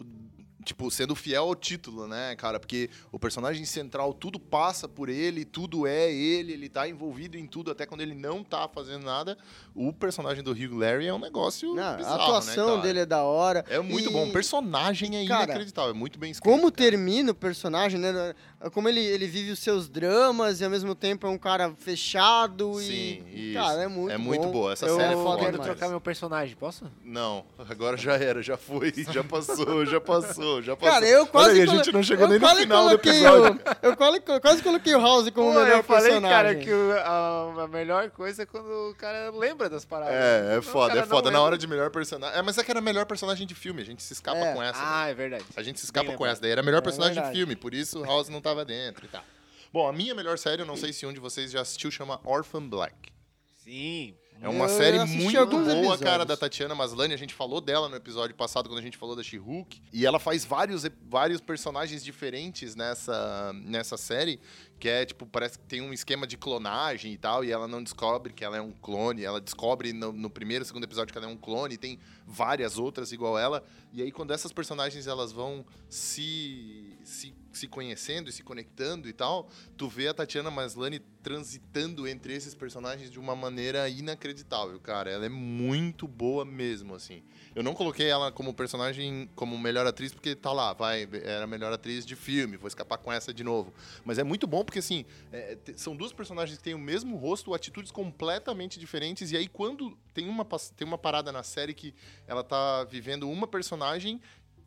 tipo, sendo fiel ao título, né, cara? Porque o personagem central, tudo passa por ele, tudo é ele, ele tá envolvido em tudo, até quando ele não tá fazendo nada. O personagem do Hugh Larry é um negócio Não, bizarro, a atuação né, dele é da hora. É muito E- bom. O personagem é Cara, inacreditável, é muito bem escrito. Como cara. termina o personagem, né? Como ele, ele vive os seus dramas e ao mesmo tempo é um cara fechado Sim, e. isso. Cara, é muito É muito bom. boa. Essa eu série é foda foda quero demais. trocar meu personagem, posso? Não, agora já era, já foi, já passou, já passou, já passou. Cara, eu quase. Olha aí, a gente não chegou eu nem no final do episódio. O, eu quase, quase coloquei o House como o Pô, melhor eu falei, personagem. cara, que o- a, a melhor coisa é quando o cara lembra das paradas. É, é foda, é foda. Na hora de melhor personagem. É, mas é que era melhor personagem de filme, a gente se escapa É. com essa. né? Ah, é verdade. A gente se escapa Bem com lembrado. essa. Daí era melhor É personagem de verdade. filme, por isso o House não tava dentro e tal. Bom, a minha melhor série, eu não sei se um de vocês já assistiu, chama Orphan Black. Sim. É uma Eu série muito boa, episódios. cara, da Tatiana Maslany. A gente falou dela no episódio passado, quando a gente falou da She-Hulk. E ela faz vários, vários personagens diferentes nessa, nessa série que é, tipo, parece que tem um esquema de clonagem e tal, e ela não descobre que ela é um clone, ela descobre no, no primeiro, segundo episódio que ela é um clone, e tem várias outras igual ela, e aí quando essas personagens elas vão se, se, se conhecendo e se conectando e tal, tu vê a Tatiana Maslany transitando entre esses personagens de uma maneira inacreditável, cara, ela é muito boa mesmo, assim. Eu não coloquei ela como personagem, como melhor atriz, porque tá lá, vai, era melhor atriz de filme, vou escapar com essa de novo. Mas é muito bom porque, assim, é, são duas personagens que têm o mesmo rosto, atitudes completamente diferentes, e aí quando tem uma, tem uma parada na série que ela tá vivendo uma personagem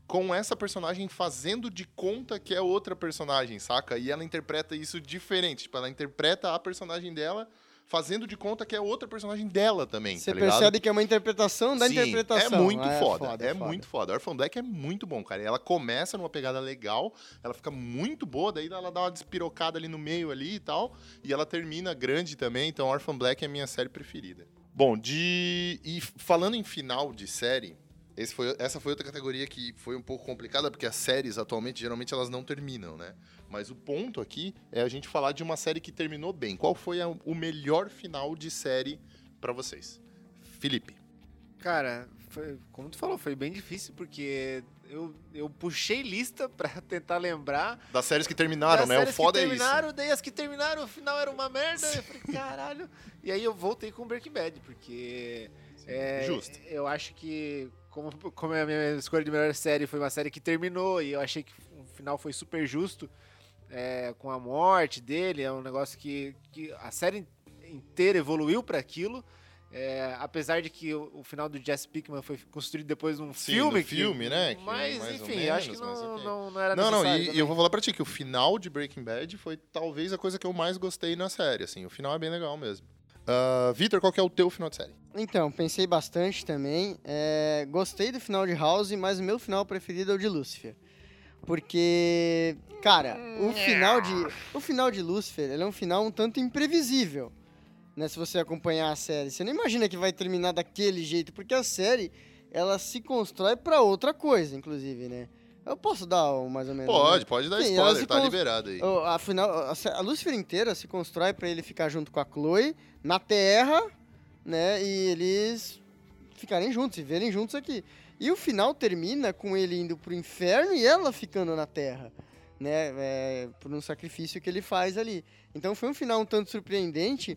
com essa personagem fazendo de conta que é outra personagem, saca? E ela interpreta isso diferente. Tipo, ela interpreta a personagem dela fazendo de conta que é outra personagem dela também, Você tá ligado? percebe que é uma interpretação da Sim, interpretação. É muito Ah, foda, é muito foda. Orphan Black é muito bom, cara. Ela começa numa pegada legal, ela fica muito boa, daí ela dá uma despirocada ali no meio ali e tal, e ela termina grande também, então Orphan Black é a minha série preferida. Bom, de e falando em final de série, foi, essa foi outra categoria que foi um pouco complicada, porque as séries atualmente, geralmente, elas não terminam, né? Mas o ponto aqui é a gente falar de uma série que terminou bem. Qual foi a- o melhor final de série pra vocês? Felipe. Cara, foi- como tu falou, foi bem difícil, porque eu, eu puxei lista pra tentar lembrar. Das séries que terminaram, das né? O séries foda que é isso. terminaram, daí as que terminaram, o final era uma merda. Eu falei, caralho. E aí eu voltei com Breaking Bad, porque. é, Justo. Eu acho que, como, como a minha escolha de melhor série foi uma série que terminou, e eu achei que o final foi super justo é, com a morte dele, é um negócio que, que a série inteira evoluiu pra aquilo. É, apesar de que o, o final do Jesse Pickman foi construído depois num Sim, filme. no filme, né, que Mas, enfim, menos, acho que não, ok. não, não era Não, não, e, e também. eu vou falar pra ti que o final de Breaking Bad foi talvez a coisa que eu mais gostei na série, assim. O final é bem legal mesmo. Ah, Vitor, qual que é o teu final de série? Então, pensei bastante também. É, gostei do final de House, mas o meu final preferido é o de Lucifer. Porque, cara, o final de, o final de Lucifer ele é um final um tanto imprevisível. Né, se você acompanhar a série. Você não imagina que vai terminar daquele jeito, porque a série ela se constrói pra outra coisa, inclusive, né? Eu posso dar um, mais ou menos. Pode, né? pode dar Sim, spoiler, tá cons- liberado aí. Afinal, a, Lucifer inteira se constrói pra ele ficar junto com a Chloe na Terra, né? E eles ficarem juntos, viverem juntos aqui. E o final termina com ele indo pro inferno e ela ficando na Terra, né? é, por um sacrifício que ele faz ali. Então foi um final um tanto surpreendente,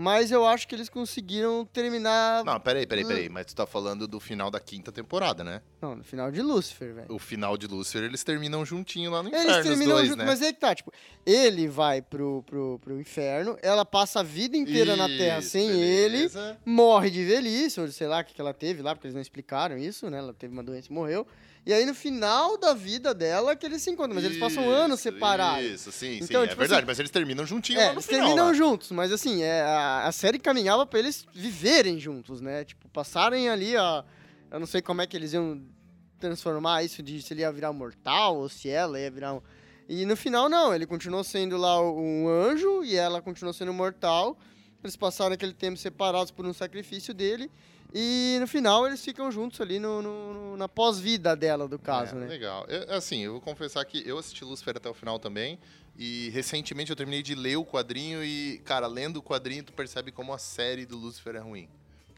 mas eu acho que eles conseguiram terminar. Não, peraí, peraí, peraí. Mas tu tá falando do final da quinta temporada, né? Não, no final de Lucifer, velho. O final de Lucifer, eles terminam juntinho lá no Eles inferno, os terminam dois, junto, né? mas aí que tá, tipo, ele vai pro, pro, pro inferno, ela passa a vida inteira na Terra Isso, sem ele, beleza. morre de velhice, ou sei lá o que, que ela teve lá, porque eles não explicaram isso, né? Ela teve uma doença e morreu. E aí no final da vida dela que eles se encontram, mas eles passam anos Isso, separados. Isso, sim, sim, Então, é tipo verdade. assim, mas eles terminam juntinho É, lá no eles final. terminam lá. juntos, mas assim, é, a, a série caminhava pra eles viverem juntos, né? Tipo, passarem ali a. Eu não sei como é que eles iam transformar isso de se ele ia virar mortal ou se ela ia virar um. E no final, não, ele continuou sendo lá um anjo e ela continuou sendo mortal. Eles passaram aquele tempo separados por um sacrifício dele. E no final eles ficam juntos ali no, no- na pós-vida dela, do caso, É, né? Legal. Eu- assim, eu vou confessar que eu assisti Lucifer até o final também. E recentemente eu terminei de ler o quadrinho e, cara, lendo o quadrinho, tu percebe como a série do Lucifer é ruim.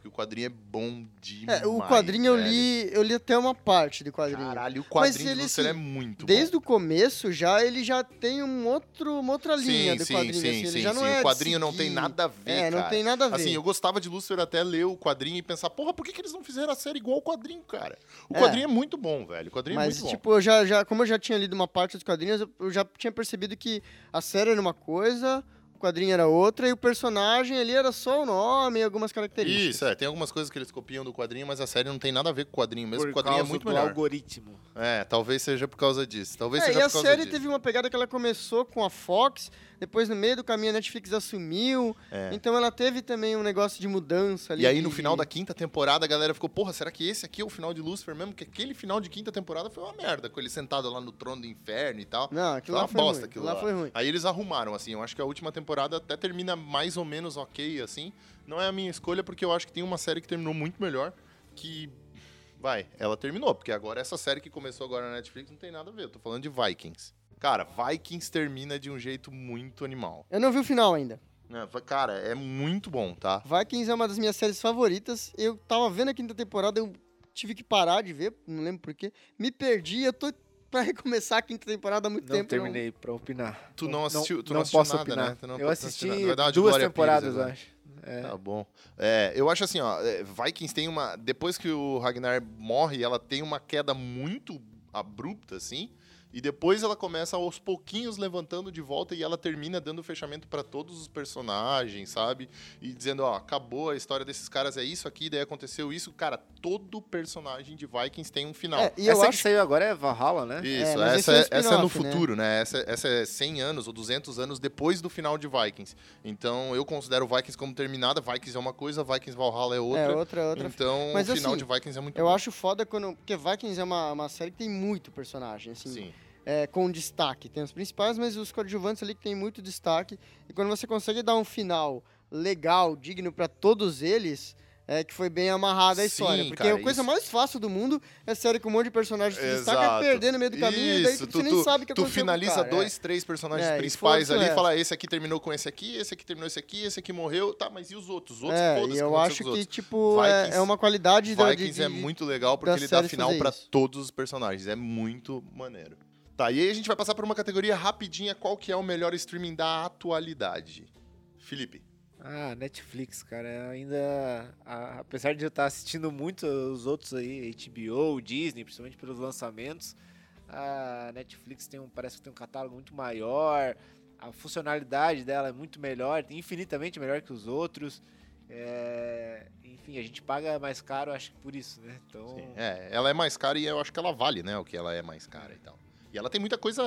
Porque o quadrinho é bom demais. É, o quadrinho eu velho. li, eu li até uma parte do quadrinho. Caralho, o quadrinho ele, do Lucifer assim, é muito Desde bom. o começo já ele já tem um outro, uma outra linha sim, do sim, quadrinho. sim, assim, ele sim, já não sim. é O quadrinho não tem nada a ver, É, não cara. tem nada a ver. Assim, eu gostava de Lucifer até ler o quadrinho e pensar, porra, por que, que eles não fizeram a série igual o quadrinho, cara? O É. quadrinho é muito bom, velho. O quadrinho Mas, é muito tipo, eu já, já, como eu já tinha lido uma parte dos quadrinhos, eu- eu já tinha percebido que a série era uma coisa, quadrinho era outra, e o personagem ali era só o nome e algumas características. Isso, é. Tem algumas coisas que eles copiam do quadrinho, mas a série não tem nada a ver com o quadrinho mesmo. Por o quadrinho é muito do melhor. algoritmo. É, talvez seja por causa disso. Talvez É, seja e a série disso. teve uma pegada que ela começou com a Fox, depois no meio do caminho a Netflix assumiu, É. então ela teve também um negócio de mudança ali. E aí, no final da quinta temporada, a galera ficou, porra, será que esse aqui é o final de Lucifer mesmo? Que aquele final de quinta temporada foi uma merda, com ele sentado lá no trono do inferno e tal. Não, aquilo Foi lá uma foi bosta ruim, aquilo lá lá. foi ruim. Aí eles arrumaram, assim. Eu acho que a última temporada até termina mais ou menos ok, assim. Não é a minha escolha, porque eu acho que tem uma série que terminou muito melhor, que... Vai, ela terminou, porque agora essa série que começou agora na Netflix não tem nada a ver. Eu tô falando de Vikings. Cara, Vikings termina de um jeito muito animal. Eu não vi o final ainda. É, Cara, é muito bom, tá? Vikings é uma das minhas séries favoritas. Eu tava vendo a quinta temporada, eu tive que parar de ver, não lembro porquê. Me perdi, eu tô pra recomeçar a quinta temporada há muito Não tempo. terminei pra opinar. Tu não assistiu- tu não assistiu posso nada, opinar. né? Tu não eu pode assisti de duas Glória temporadas, Pires eu agora. acho. É. Tá bom. É, eu acho assim, ó, é, Vikings tem uma. Depois que o Ragnar morre, ela tem uma queda muito abrupta, assim. E depois ela começa aos pouquinhos levantando de volta e ela termina dando fechamento pra todos os personagens, sabe? E dizendo, ó, acabou a história desses caras, é isso aqui, daí aconteceu isso. Cara, todo personagem de Vikings tem um final. É, e Essa eu que acho saiu agora é Valhalla, né? Isso, esse essa, é um é, essa é no né? futuro, né? Essa, essa é 100 anos ou 200 anos depois do final de Vikings. Então eu considero Vikings como terminada. Vikings é uma coisa, Vikings Valhalla é outra. É, outra, outra. Então Mas, o final assim, de Vikings é muito Eu bom. acho foda quando. Porque Vikings é uma, uma série que tem muito personagem, assim. Sim. É, com destaque. Tem os principais, mas os coadjuvantes ali que tem muito destaque. E quando você consegue dar um final legal, digno pra todos eles, é que foi bem amarrada a Sim, história. Porque cara, a coisa isso- mais fácil do mundo é série com um monte de personagens que destaca, Exato. perder no meio do caminho, e daí Isso, tu, tu, você nem tu- sabe o que tu aconteceu o finaliza cara, dois, é. três personagens É, e principais o ali e resto. fala: esse aqui terminou com esse aqui, esse aqui terminou esse aqui, esse aqui morreu. Tá, mas e os outros? Os outros É, foda-se e o eu acho que, tipo, é, Vikings- é uma qualidade da, de, Vikings é muito legal porque ele dá final isso. todos os personagens. É muito maneiro. Tá, e aí a gente vai passar por uma categoria rapidinha. Qual que é o melhor streaming da atualidade? Felipe. Ah, Netflix, cara, ainda. a- apesar de eu estar assistindo muito os outros aí, HBO, Disney, principalmente pelos lançamentos, a Netflix tem um, parece que tem um catálogo muito maior, a funcionalidade dela é muito melhor, infinitamente melhor que os outros. é, enfim, a gente paga mais caro, acho que por isso, né? Então. É, ela é mais cara e eu acho que ela vale, né? O que ela é mais cara e tal. E ela tem muita coisa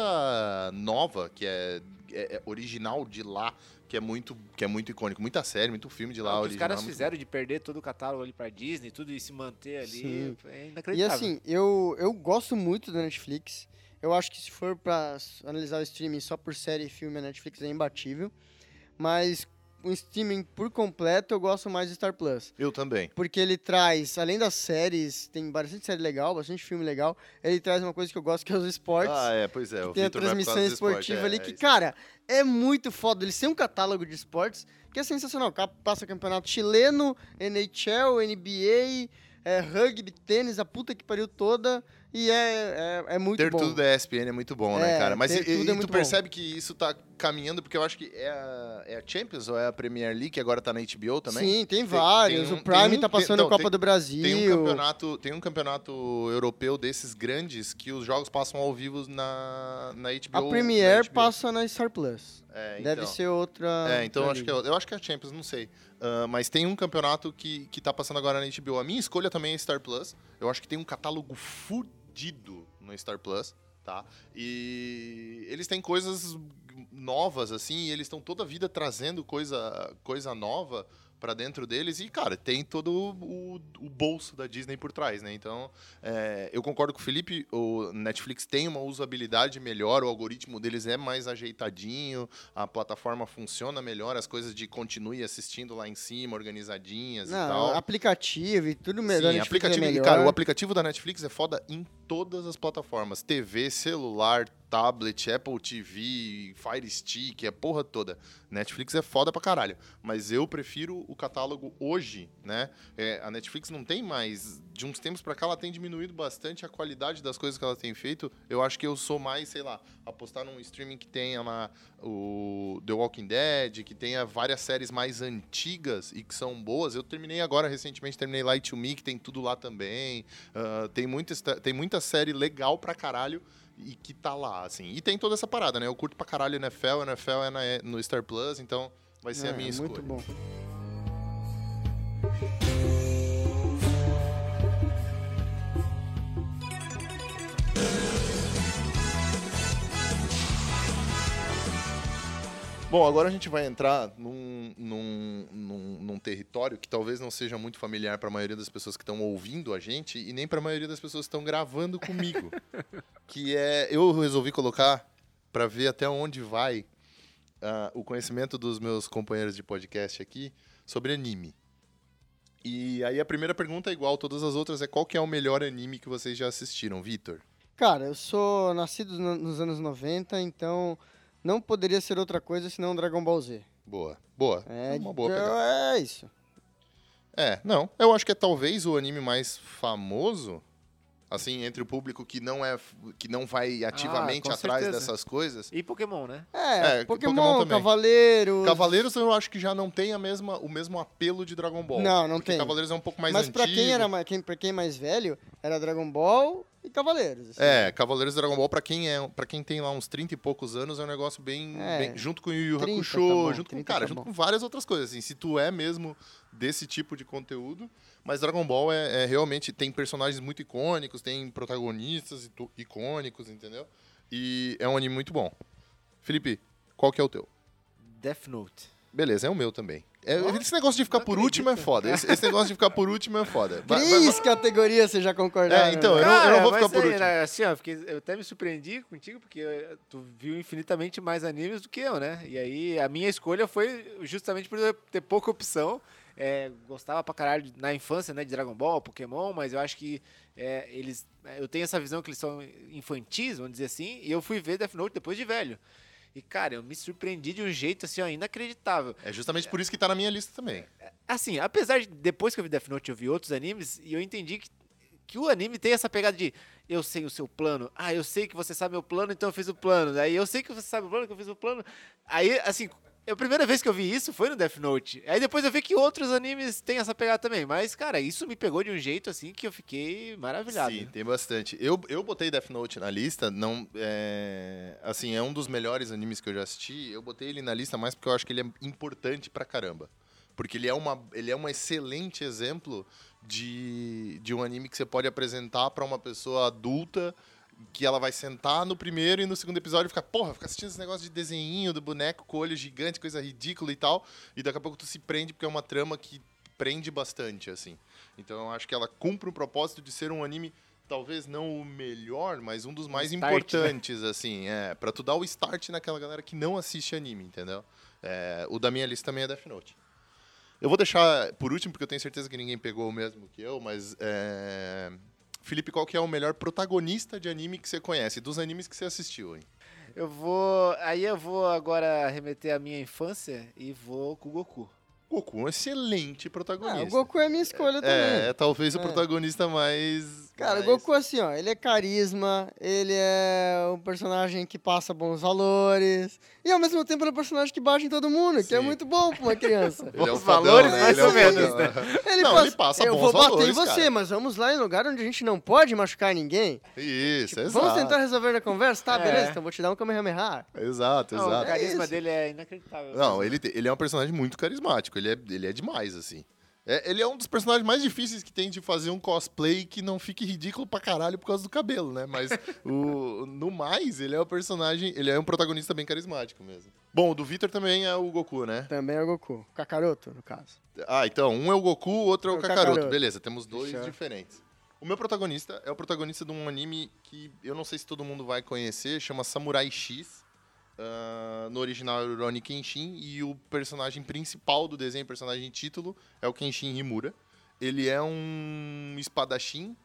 nova, que é, é- é original de lá, que é muito que é muito icônico. Muita série, muito filme de lá o que os original. caras muito- fizeram de perder todo o catálogo ali pra Disney, tudo e se manter ali, Sim. é E inacreditável. assim, eu, eu gosto muito da Netflix. Eu acho que se for pra s- analisar o streaming só por série e filme, a Netflix é imbatível. Mas um streaming por completo, eu gosto mais do Star Plus. Eu também. Porque ele traz, além das séries, tem bastante série legal, bastante filme legal, ele traz uma coisa que eu gosto, que é os esportes. Ah, é, pois é. O tem a causa transmissão esportiva é, ali, é que, isso. cara, é muito foda. Eles têm um catálogo de esportes que é sensacional. Passa campeonato chileno, NHL, NBA, é, rugby, tênis, a puta que pariu toda. E é, é, é muito Ter bom. tudo da ESPN é muito bom, né, É, cara? Mas ter e, tudo e é tu percebe que isso tá caminhando, porque eu acho que é a, é a Champions ou é a Premier League, que agora tá na HBO também? Sim, tem vários. tem um- o Prime tem um- tá tem- passando não, a Copa tem- do Brasil. Tem um, campeonato, tem um campeonato europeu desses grandes que os jogos passam ao vivo na, na HBO. A na Premier HBO. passa na Star Plus. É, Deve então. ser outra. É, então acho que, é, eu acho que é a Champions, não sei. Ah, mas tem um campeonato que, que tá passando agora na HBO. A minha escolha também é Star Plus. Eu acho que tem um catálogo fudido no Star Plus, tá? E eles têm coisas novas, assim, e eles estão toda a vida trazendo coisa, coisa nova pra dentro deles. E, cara, tem todo o, o bolso da Disney por trás, né? Então, é, eu concordo com o Felipe, o Netflix tem uma usabilidade melhor, o algoritmo deles é mais ajeitadinho, a plataforma funciona melhor, as coisas de continue assistindo lá em cima, organizadinhas e Não, tal. aplicativo e tudo melhor. Sim, aplicativo, é e, melhor. cara, o aplicativo da Netflix é foda em todas as plataformas. TV, celular, tablet, Apple TV, Fire Stick, a porra toda. Netflix é foda pra caralho. Mas eu prefiro o catálogo hoje, né? É, a Netflix não tem mais. De uns tempos pra cá, ela tem diminuído bastante a qualidade das coisas que ela tem feito. Eu acho que eu sou mais, sei lá, apostar num streaming que tenha lá o The Walking Dead, que tenha várias séries mais antigas e que são boas. Eu terminei agora, recentemente, terminei Light to Me, que tem tudo lá também. Ah, tem, muita, tem muita série legal pra caralho e que tá lá, assim. E tem toda essa parada, né? Eu curto pra caralho NFL, NFL é na- no Star Plus, então vai ser É, a minha escolha. Muito bom. Bom, agora a gente vai entrar num, num, num, num território que talvez não seja muito familiar para a maioria das pessoas que estão ouvindo a gente e nem para a maioria das pessoas que estão gravando comigo. que é. Eu resolvi colocar para ver até onde vai ah, o conhecimento dos meus companheiros de podcast aqui sobre anime. E aí a primeira pergunta é igual a todas as outras, é qual que é o melhor anime que vocês já assistiram, Vitor? Cara, eu sou nascido no- nos anos 90, então não poderia ser outra coisa senão Dragon Ball Z. Boa, boa. É, uma boa pegada. é isso. É, não. Eu acho que é talvez o anime mais famoso, assim, entre o público que não é que não vai ativamente com atrás certeza. dessas coisas. E Pokémon, né? É, É, Pokémon, Pokémon também. Cavaleiros. Cavaleiros eu acho que já não tem a mesma, o mesmo apelo de Dragon Ball. Não, não porque tem. Cavaleiros é um pouco mais Mas antigo. pra quem era mais, quem, pra quem é mais velho, era Dragon Ball e Cavaleiros. assim. É, Cavaleiros do Dragon Ball, pra quem, é, pra quem tem lá uns 30 e poucos anos, é um negócio bem. É, bem- junto com o Yu Yu 30 Hakusho, tá bom, junto com. 30 Cara, tá junto com várias outras coisas. Assim, se tu é mesmo desse tipo de conteúdo. Mas Dragon Ball é, é realmente. Tem personagens muito icônicos, tem protagonistas icônicos, entendeu? E é um anime muito bom. Felipe, qual que é o teu? Death Note. Beleza, é o meu também. É, esse negócio de ficar não por último é foda. Esse, esse negócio de ficar por último é foda. Vai- vai- Três categorias você já concordaram. É, então, né? eu não- eu não vou ficar por aí, último. né, Assim, ó, fiquei- eu até me surpreendi contigo, porque eh, tu viu infinitamente mais animes do que eu, né? E aí a minha escolha foi justamente por eu ter pouca opção. É, gostava pra caralho na infância, né, de Dragon Ball, Pokémon, mas eu acho que é, eles. Eu tenho essa visão que eles são infantis, vamos dizer assim, e eu fui ver Death Note depois de velho. E, cara, eu me surpreendi de um jeito assim, ó, inacreditável. É justamente por isso que tá na minha lista também. Assim, apesar de depois que eu vi Death Note, eu vi outros animes e eu entendi que, que o anime tem essa pegada de eu sei o seu plano, ah, eu sei que você sabe meu plano, então eu fiz o plano. Aí eu sei que você sabe o plano, que eu fiz o plano. Aí, assim, a primeira vez que eu vi isso foi no Death Note. Aí depois eu vi que outros animes têm essa pegada também. Mas, cara, isso me pegou de um jeito assim que eu fiquei maravilhado. Sim, tem bastante. Eu, eu botei Death Note na lista, não é, assim, é um dos melhores animes que eu já assisti. Eu botei ele na lista mais porque eu acho que ele é importante pra caramba. Porque ele é, uma, ele é um excelente exemplo de, de um anime que você pode apresentar pra uma pessoa adulta que ela vai sentar no primeiro e no segundo episódio ficar, porra, ficar assistindo esse negócio de desenhinho do boneco com olho gigante, coisa ridícula e tal, e daqui a pouco tu se prende porque é uma trama que prende bastante, assim. Então eu acho que ela cumpre o propósito de ser um anime, talvez não o melhor, mas um dos mais start, importantes, assim, é, pra tu dar o start naquela galera que não assiste anime, entendeu? É, o da minha lista também é Death Note. Eu vou deixar por último, porque eu tenho certeza que ninguém pegou o mesmo que eu, mas. é, Felipe, qual que é o melhor protagonista de anime que você conhece? Dos animes que você assistiu, hein? Eu vou. Aí eu vou agora remeter à minha infância e vou com o Goku. Goku, um excelente Ah, protagonista. o Goku é minha escolha também. É, é talvez o É. protagonista mais. Cara, mais... o Goku, assim, ó, ele é carisma, ele é um personagem que passa bons valores, e ao mesmo tempo ele é um personagem que bate em todo mundo, que é Sim. muito bom pra uma criança. Ele é um Os fodão, valores, né? mais Ele é ou menos, né? Ele Não, passa, ele passa eu bons vou bater valores, em você, cara. mas vamos lá em lugar onde a gente não pode machucar ninguém. Isso, exato. Tipo, Vamos tentar resolver na conversa? Tá, É. beleza, então vou te dar um Kamehameha. Exato, Não, o exato. carisma dele é inacreditável. Não, ele, ele é um personagem muito carismático. Ele é, ele é demais, assim. É, ele é um dos personagens mais difíceis que tem de fazer um cosplay que não fique ridículo pra caralho por causa do cabelo, né? Mas o, no mais, ele é um personagem. Ele é um protagonista bem carismático mesmo. Bom, o do Victor também é o Goku, né? Também é o Goku. Kakaroto, no caso. Ah, então, um é o Goku, o outro é o O Kakaroto. Kakaroto. Beleza, temos dois Fechou. diferentes. O meu protagonista é o protagonista de um anime que eu não sei se todo mundo vai conhecer, chama Samurai X. Ah, no original é o Rurouni Kenshin e o personagem principal do desenho, personagem título, é o Kenshin Himura. Ele é um espadachim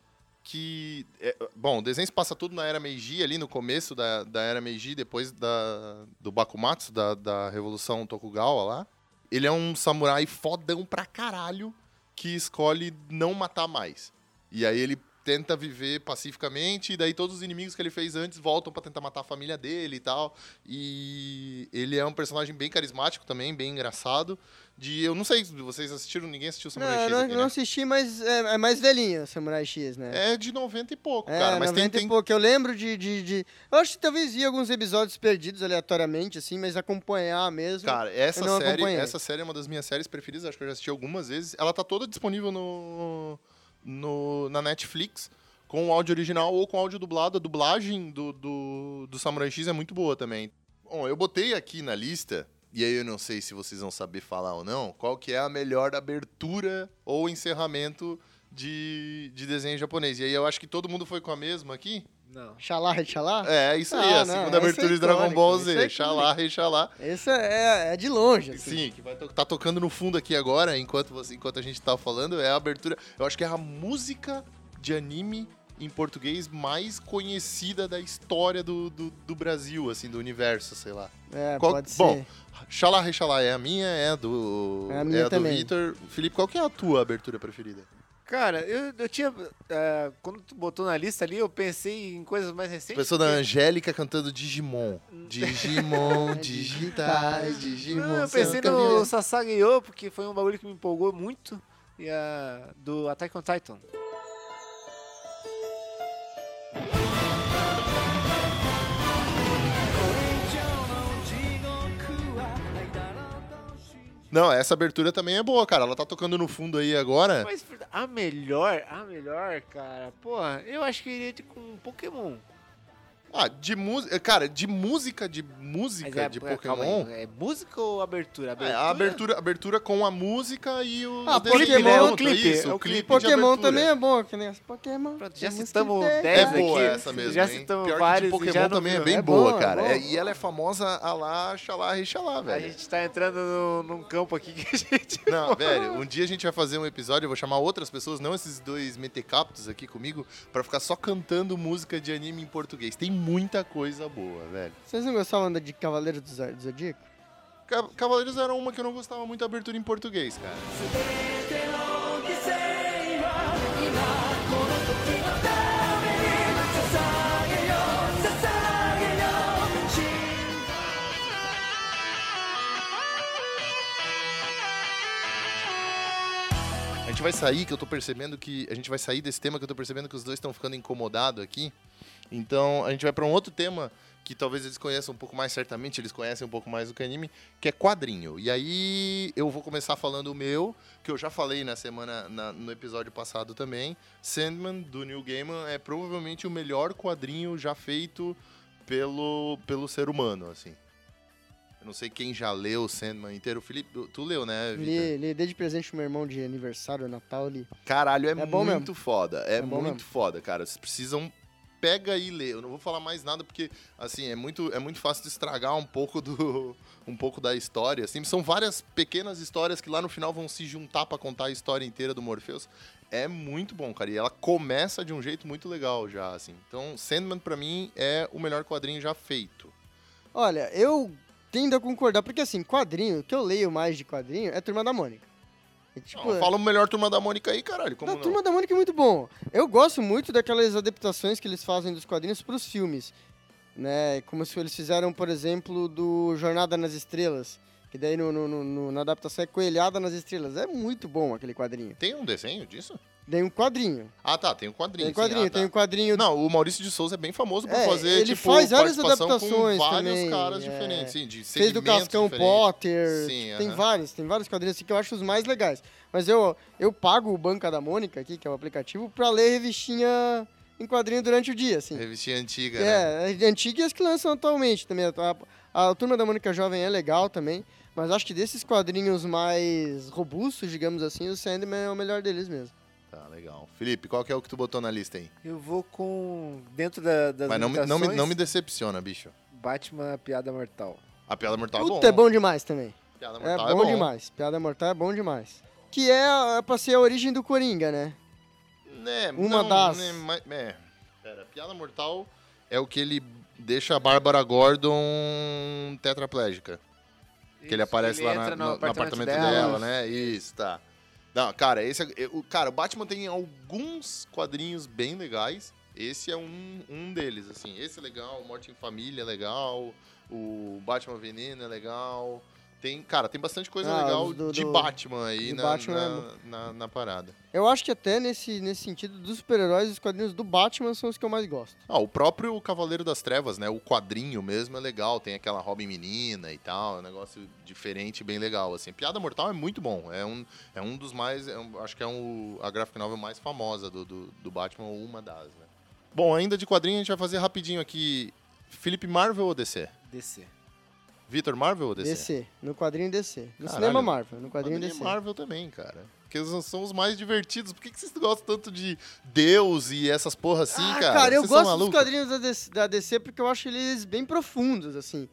que... é- bom, o desenho se passa tudo na Era Meiji, ali no começo da, da Era Meiji, depois da, do Bakumatsu, da, da Revolução Tokugawa lá. Ele é um samurai fodão pra caralho que escolhe não matar mais. E aí ele tenta viver pacificamente, e daí todos os inimigos que ele fez antes voltam pra tentar matar a família dele e tal. E ele é um personagem bem carismático também, bem engraçado. De, eu não sei se vocês assistiram, ninguém assistiu Samurai Não, X não, aqui, não né? assisti, mas é, é mais velhinho, Samurai X, né? É de 90 e pouco, É, cara. Mas tem, 90 tem, e pouco. Eu lembro de, de, de- Eu acho que talvez vi alguns episódios perdidos aleatoriamente, assim, mas acompanhar mesmo. Cara, essa série, acompanhei. essa série é uma das minhas séries preferidas, acho que eu já assisti algumas vezes. Ela tá toda disponível no, no na Netflix, com o áudio original ou com áudio dublado. A dublagem do, do, do Samurai X é muito boa também. Bom, eu botei aqui na lista, e aí eu não sei se vocês vão saber falar ou não, qual que é a melhor abertura ou encerramento de, de desenho japonês. E aí eu acho que todo mundo foi com a mesma aqui. Não. Xalá, Xalá? É, isso aí, Ah, a não, segunda é abertura de Dragon Ball é Z. icônica. Xalá, Rei Xalá. Esse é, é de longe, assim. Sim, que vai to tá tocando no fundo aqui agora, enquanto, você, enquanto a gente tá falando, é a abertura. Eu acho que é a música de anime em português mais conhecida da história do, do, do Brasil, assim, do universo, sei lá. É, Qual- pode ser. bom, Xalá Rexalá é a minha, é a do, É a minha do também. Vitor. Felipe, qual que é a tua abertura preferida? Cara, eu, eu tinha. é, quando tu botou na lista ali, eu pensei em coisas mais recentes. Pessoa da porque- Angélica cantando Digimon. Digimon, digitais, Digimon. Não, eu pensei no Sasageyo, porque foi um bagulho que me empolgou muito. E a do Attack on Titan. Não, essa abertura também é boa, cara. Ela tá tocando no fundo aí agora. Mas a melhor, a melhor, cara, porra, eu acho que iria com Pokémon. Ah, de música. Cara, de música, de música é, de é, calma Pokémon. aí, é música ou abertura? É, a abertura, abertura com a música e o Ah, Pokémon é o clipe, isso, é o clipe de Pokémon abertura. também é bom, que nem as Pokémon. Pronto, já citamos que ter. 10 É aqui. boa essa mesmo, já hein? citamos Pior que vários de e Pokémon também é viu. bem É boa, bom, é cara. bom. É- e ela é famosa a lá, xalá, rixalá, A velho. gente tá entrando no- num campo aqui que a gente... Não, velho, um dia a gente vai fazer um episódio, eu vou chamar outras pessoas, não esses dois metecaptos aqui comigo, pra ficar só cantando música de anime em português. Tem muita coisa boa, velho. Vocês não gostavam da de Cavaleiro do Zod- do Zodíaco? Ca- Cavaleiros era uma que eu não gostava muito da abertura em português, cara. A gente vai sair, que eu tô percebendo que. A gente vai sair desse tema que eu tô percebendo que os dois estão ficando incomodados aqui. Então a gente vai pra um outro tema que talvez eles conheçam um pouco mais, certamente eles conhecem um pouco mais do que anime, que é quadrinho. E aí eu vou começar falando o meu, que eu já falei na semana, na- no episódio passado também. Sandman, do Neil Gaiman, é provavelmente o melhor quadrinho já feito pelo, pelo ser humano, assim. Eu não sei quem já leu o Sandman inteiro. Felipe, tu leu, né, Vitor? Li, li desde presente pro meu irmão de aniversário, Natal, li. Caralho, é, É muito foda. É, É muito mesmo. foda, cara. Vocês precisam. Pega e lê. Eu não vou falar mais nada porque, assim, é muito, é muito fácil de estragar um pouco do. um pouco da história. Assim, são várias pequenas histórias que lá no final vão se juntar pra contar a história inteira do Morpheus. É muito bom, cara. E ela começa de um jeito muito legal já, assim. Então, Sandman, pra mim, é o melhor quadrinho já feito. Olha, eu tendo a concordar, porque assim, quadrinho, o que eu leio mais de quadrinho é Turma da Mônica. É, tipo, Não, fala o melhor turma da Mônica aí, caralho. Como da não? Turma da Mônica é muito bom. Eu gosto muito daquelas adaptações que eles fazem dos quadrinhos pros filmes. Né? Como se eles fizeram, por exemplo, do Jornada nas Estrelas. Que daí no- no- no- na adaptação é Coelhada nas Estrelas. É muito bom aquele quadrinho. Tem um desenho disso? Tem um quadrinho. Ah, tá. Tem um quadrinho. Tem sim. quadrinho, Ah, tá. tem um quadrinho. Não, o Maurício de Souza é bem famoso por É, fazer, ele tipo, faz várias adaptações com vários também, caras é. diferentes, sim, de Fez do Cascão diferentes. Potter. Sim, tem aham. vários, tem vários quadrinhos assim que eu acho os mais legais. Mas eu, eu pago o Banca da Mônica aqui, que é o aplicativo, pra ler revistinha em quadrinho durante o dia, assim. Revistinha antiga, né? É, é antiga e as que lançam atualmente também. A, a Turma da Mônica Jovem é legal também, mas acho que desses quadrinhos mais robustos, digamos assim, o Sandman é o melhor deles mesmo. Tá, legal. Felipe, qual que é o que tu botou na lista aí? Eu vou com... Dentro da, das Mas não me, não, me, não me decepciona, bicho. Batman Piada Mortal. A Piada Mortal Puta, é é bom. bom demais também. Piada É Mortal bom, demais. Piada Mortal é bom demais. Que é, é pra ser a origem do Coringa, né? É, Uma não, das. né, mas- é. Pera, Piada Mortal é o que ele deixa a Bárbara Gordon tetraplégica. Que ele aparece lá na- no no, no apartamento dela, dela. né? Isso, tá. Não, cara, esse é, o cara, o Batman tem alguns quadrinhos bem legais. Esse é um, um deles, assim. Esse é legal, Morte em Família é legal, o Batman Veneno é legal. Tem, cara, tem bastante coisa Ah, legal do- de do- Batman aí na, Batman é na, na- na parada. Eu acho que até nesse, nesse sentido dos super-heróis, os quadrinhos do Batman são os que eu mais gosto. Ah, o próprio Cavaleiro das Trevas, né? O quadrinho mesmo é legal. Tem aquela Robin menina e tal. É um negócio diferente, bem legal. Assim, Piada Mortal é muito bom. É um, é um dos mais. é um- acho que é um, a graphic novel mais famosa do, do, do Batman, ou uma das, né? Bom, ainda de quadrinho, a gente vai fazer rapidinho aqui. Felipe Marvel ou DC? DC. Vitor Marvel ou DC? DC. No quadrinho DC. No Caralho. cinema Marvel, no quadrinho DC. Marvel também, cara. Porque eles são os mais divertidos. Por que, que vocês gostam tanto de Deus e essas porra assim, ah, cara? cara, eu Vocês gosto dos quadrinhos da DC, da DC porque eu acho eles bem profundos, assim.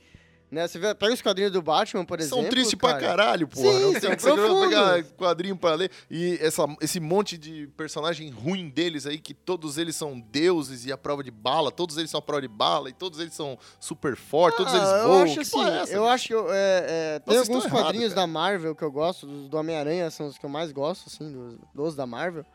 Né? Você vê, pega os quadrinhos do Batman, por exemplo. São tristes cara. pra caralho, porra. Sim, não são tem que você pegar quadrinho pra ler. E essa, esse monte de personagem ruim deles aí, que todos eles são deuses e a prova de bala, todos eles são a prova de bala, e todos eles são super fortes, todos Ah, eles eu voam. acho que assim, é essa, eu acho que eu, é, é, tem alguns errado, quadrinhos cara. da Marvel que eu gosto, dos do Homem-Aranha são os que eu mais gosto, assim, dos, dos da Marvel.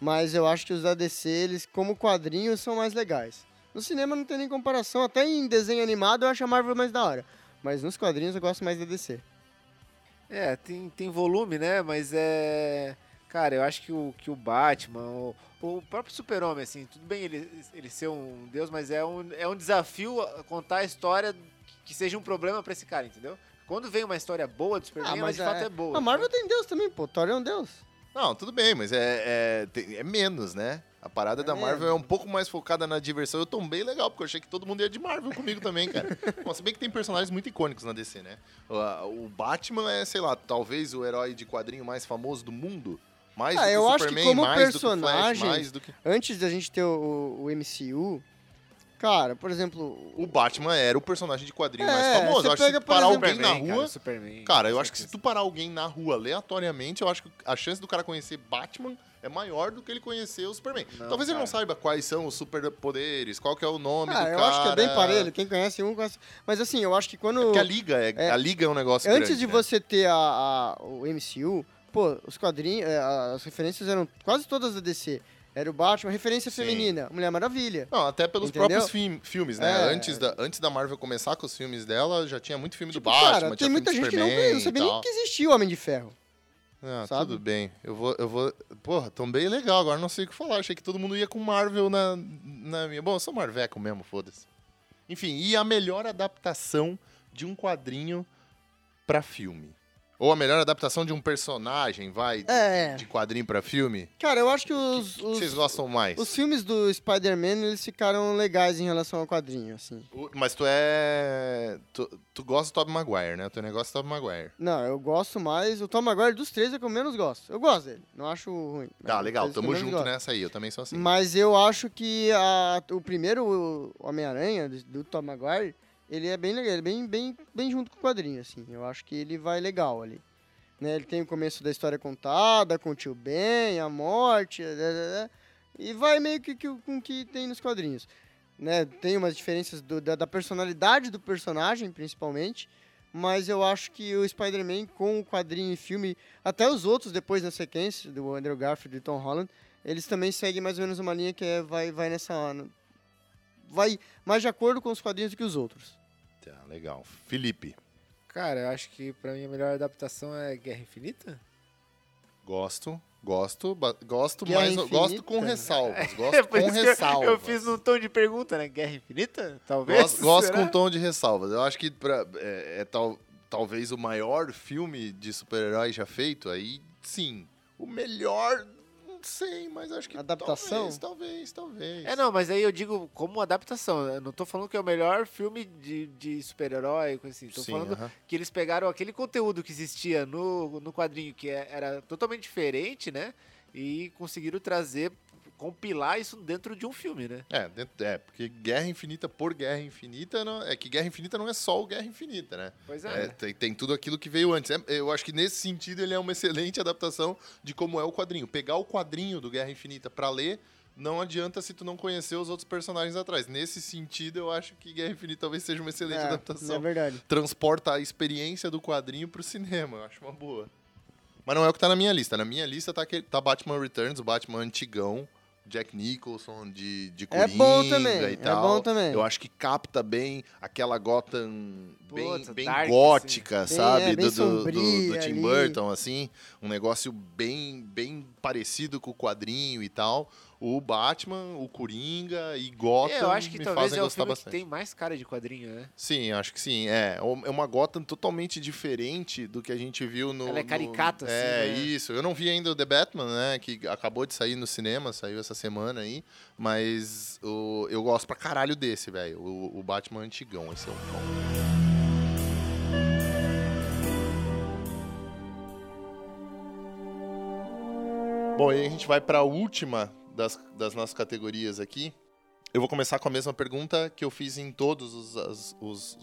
Mas eu acho que os da DC, eles, como quadrinhos, são mais legais. No cinema não tem nem comparação, até em desenho animado eu acho a Marvel mais da hora. Mas nos quadrinhos eu gosto mais da DC. É, tem, tem volume, né? Mas é. Cara, eu acho que o, que o Batman, o, o próprio Super-Homem, assim, tudo bem ele, ele ser um deus, mas é um, é um desafio contar a história que seja um problema pra esse cara, entendeu? Quando vem uma história boa do Superman, ela de fato é boa. A Marvel tem Deus também, pô. Thor é um Deus. Não, tudo bem, mas é, é, é menos, né? A parada É da Marvel menos. é um pouco mais focada na diversão. Eu tombei legal, porque eu achei que todo mundo ia de Marvel comigo também, cara. Bom, se bem que tem personagens muito icônicos na DC, né? O, Batman é, sei lá, talvez o herói de quadrinho mais famoso do mundo. Mais Ah, do que eu acho que Superman, como mais do que o personagem- Flash, mais do que... Antes da gente ter o, o MCU, cara, por exemplo, O Batman era o personagem de quadrinho É, mais famoso. você Eu acho que pega, se por parar exemplo, alguém na Superman, rua... cara, Superman. Cara, eu acho que se tu parar alguém na rua aleatoriamente, eu acho que a chance do cara conhecer Batman é maior do que ele conhecer o Superman. Não, Talvez ele não saiba quais são os superpoderes, qual que é o nome ah, do eu cara. acho que é bem parelho. Quem conhece um, conhece... Mas assim, eu acho que quando... Porque a liga é, É. a liga é um negócio Antes grande, de né? você ter a, a- o MCU, pô, os quadrinhos, é, as referências eram quase todas da DC. Era o Batman, referência Sim. feminina, Mulher Maravilha. Não, até pelos Entendeu? próprios filmes, né? É. Antes, da, antes da Marvel começar com os filmes dela, já tinha muito filme Tipo, do Batman, cara, tem muita gente que não, Superman não sabia nem que existia o Homem de Ferro. Ah, sabe? tudo bem. Eu vou, eu vou. Porra, tão bem legal. Agora não sei o que falar. Achei que todo mundo ia com Marvel na, na minha. Bom, eu sou Marveco mesmo, foda-se. Enfim, e a melhor adaptação de um quadrinho pra filme? Ou a melhor adaptação de um personagem, vai, de, É. de quadrinho pra filme? Cara, eu acho que os, que, que os, vocês gostam mais? os filmes do Spider-Man, eles ficaram legais em relação ao quadrinho, assim. O- Mas tu é. Tu, tu gosta do Tobey Maguire, né? O teu negócio é o Tobey Maguire. Não, eu gosto mais. O Tom Maguire dos três é que eu menos gosto. Eu gosto dele, não acho ruim. Tá, legal. que eu Tamo junto nessa aí. Eu também sou assim. Mas eu acho que a- o primeiro Homem-Aranha, do, do Tom Maguire, ele é bem legal, ele é bem, bem, bem junto com o quadrinho, assim. Eu acho que ele vai legal ali. Né, ele tem o começo da história contada, com o tio Ben, a morte, né, né, né, e vai meio que, que com o que tem nos quadrinhos. Né, tem umas diferenças do- da, da personalidade do personagem, principalmente, mas eu acho que o Spider-Man com o quadrinho e filme, até os outros depois na sequência, do Andrew Garfield e Tom Holland, eles também seguem mais ou menos uma linha que é, vai, vai nessa. Vai mais de acordo com os quadrinhos do que os outros. Tá, legal. Felipe. Cara, eu acho que pra mim a melhor adaptação é Guerra Infinita. Gosto, gosto, gosto, Guerra mas eu gosto Infinita. com ressalvas. Gosto É com isso que eu- ressalvas. eu fiz num tom de pergunta, né? Guerra Infinita? Talvez. Gosto, gosto com tom de ressalvas. Eu acho que pra- é, é tal, talvez o maior filme de super-herói já feito. Aí, sim. O melhor, sei, mas acho que Adaptação? talvez, talvez, talvez. É, não, mas aí eu digo como adaptação. Eu não tô falando que é o melhor filme de, de super-herói, coisa assim. Tô Sim, falando aham. que eles pegaram aquele conteúdo que existia no, no quadrinho, que é- era totalmente diferente, né? E conseguiram trazer, compilar isso dentro de um filme, né? É, dentro- é, porque Guerra Infinita por Guerra Infinita, não, é que Guerra Infinita não é só o Guerra Infinita, né? Pois é. É, tem, tem tudo aquilo que veio antes. É, eu acho que nesse sentido ele é uma excelente adaptação de como é o quadrinho. Pegar o quadrinho do Guerra Infinita pra ler, não adianta se tu não conhecer os outros personagens atrás. Nesse sentido, eu acho que Guerra Infinita talvez seja uma excelente É, é adaptação. verdade. Transporta a experiência do quadrinho pro cinema. Eu acho uma boa. Mas não é o que tá na minha lista. Na minha lista tá, aquele, tá Batman Returns, o Batman antigão. Jack Nicholson de, de É Coringa bom também, e é tal. bom também. Eu acho que capta bem aquela Gotham bem, Puta, bem dark, gótica, assim. sabe? Bem- é, bem do, do- do- do Tim ali. Burton, assim. Um negócio bem, bem parecido com o quadrinho e tal. O Batman, o Coringa e Gotham É, eu acho que me talvez fazem é o gostar filme bastante. que tem mais cara de quadrinho, né? Sim, acho que sim. É, é uma Gotham totalmente diferente do que a gente viu no. Ela é no- caricata, assim, É, né? isso. Eu não vi ainda o The Batman, né? Que acabou de sair no cinema, saiu essa semana aí. Mas o, eu gosto pra caralho desse, velho. O, o Batman antigão, esse é o bom. Bom, e a gente vai pra última das, das nossas categorias aqui, Eu vou começar com a mesma pergunta que eu fiz em todas os, as, os-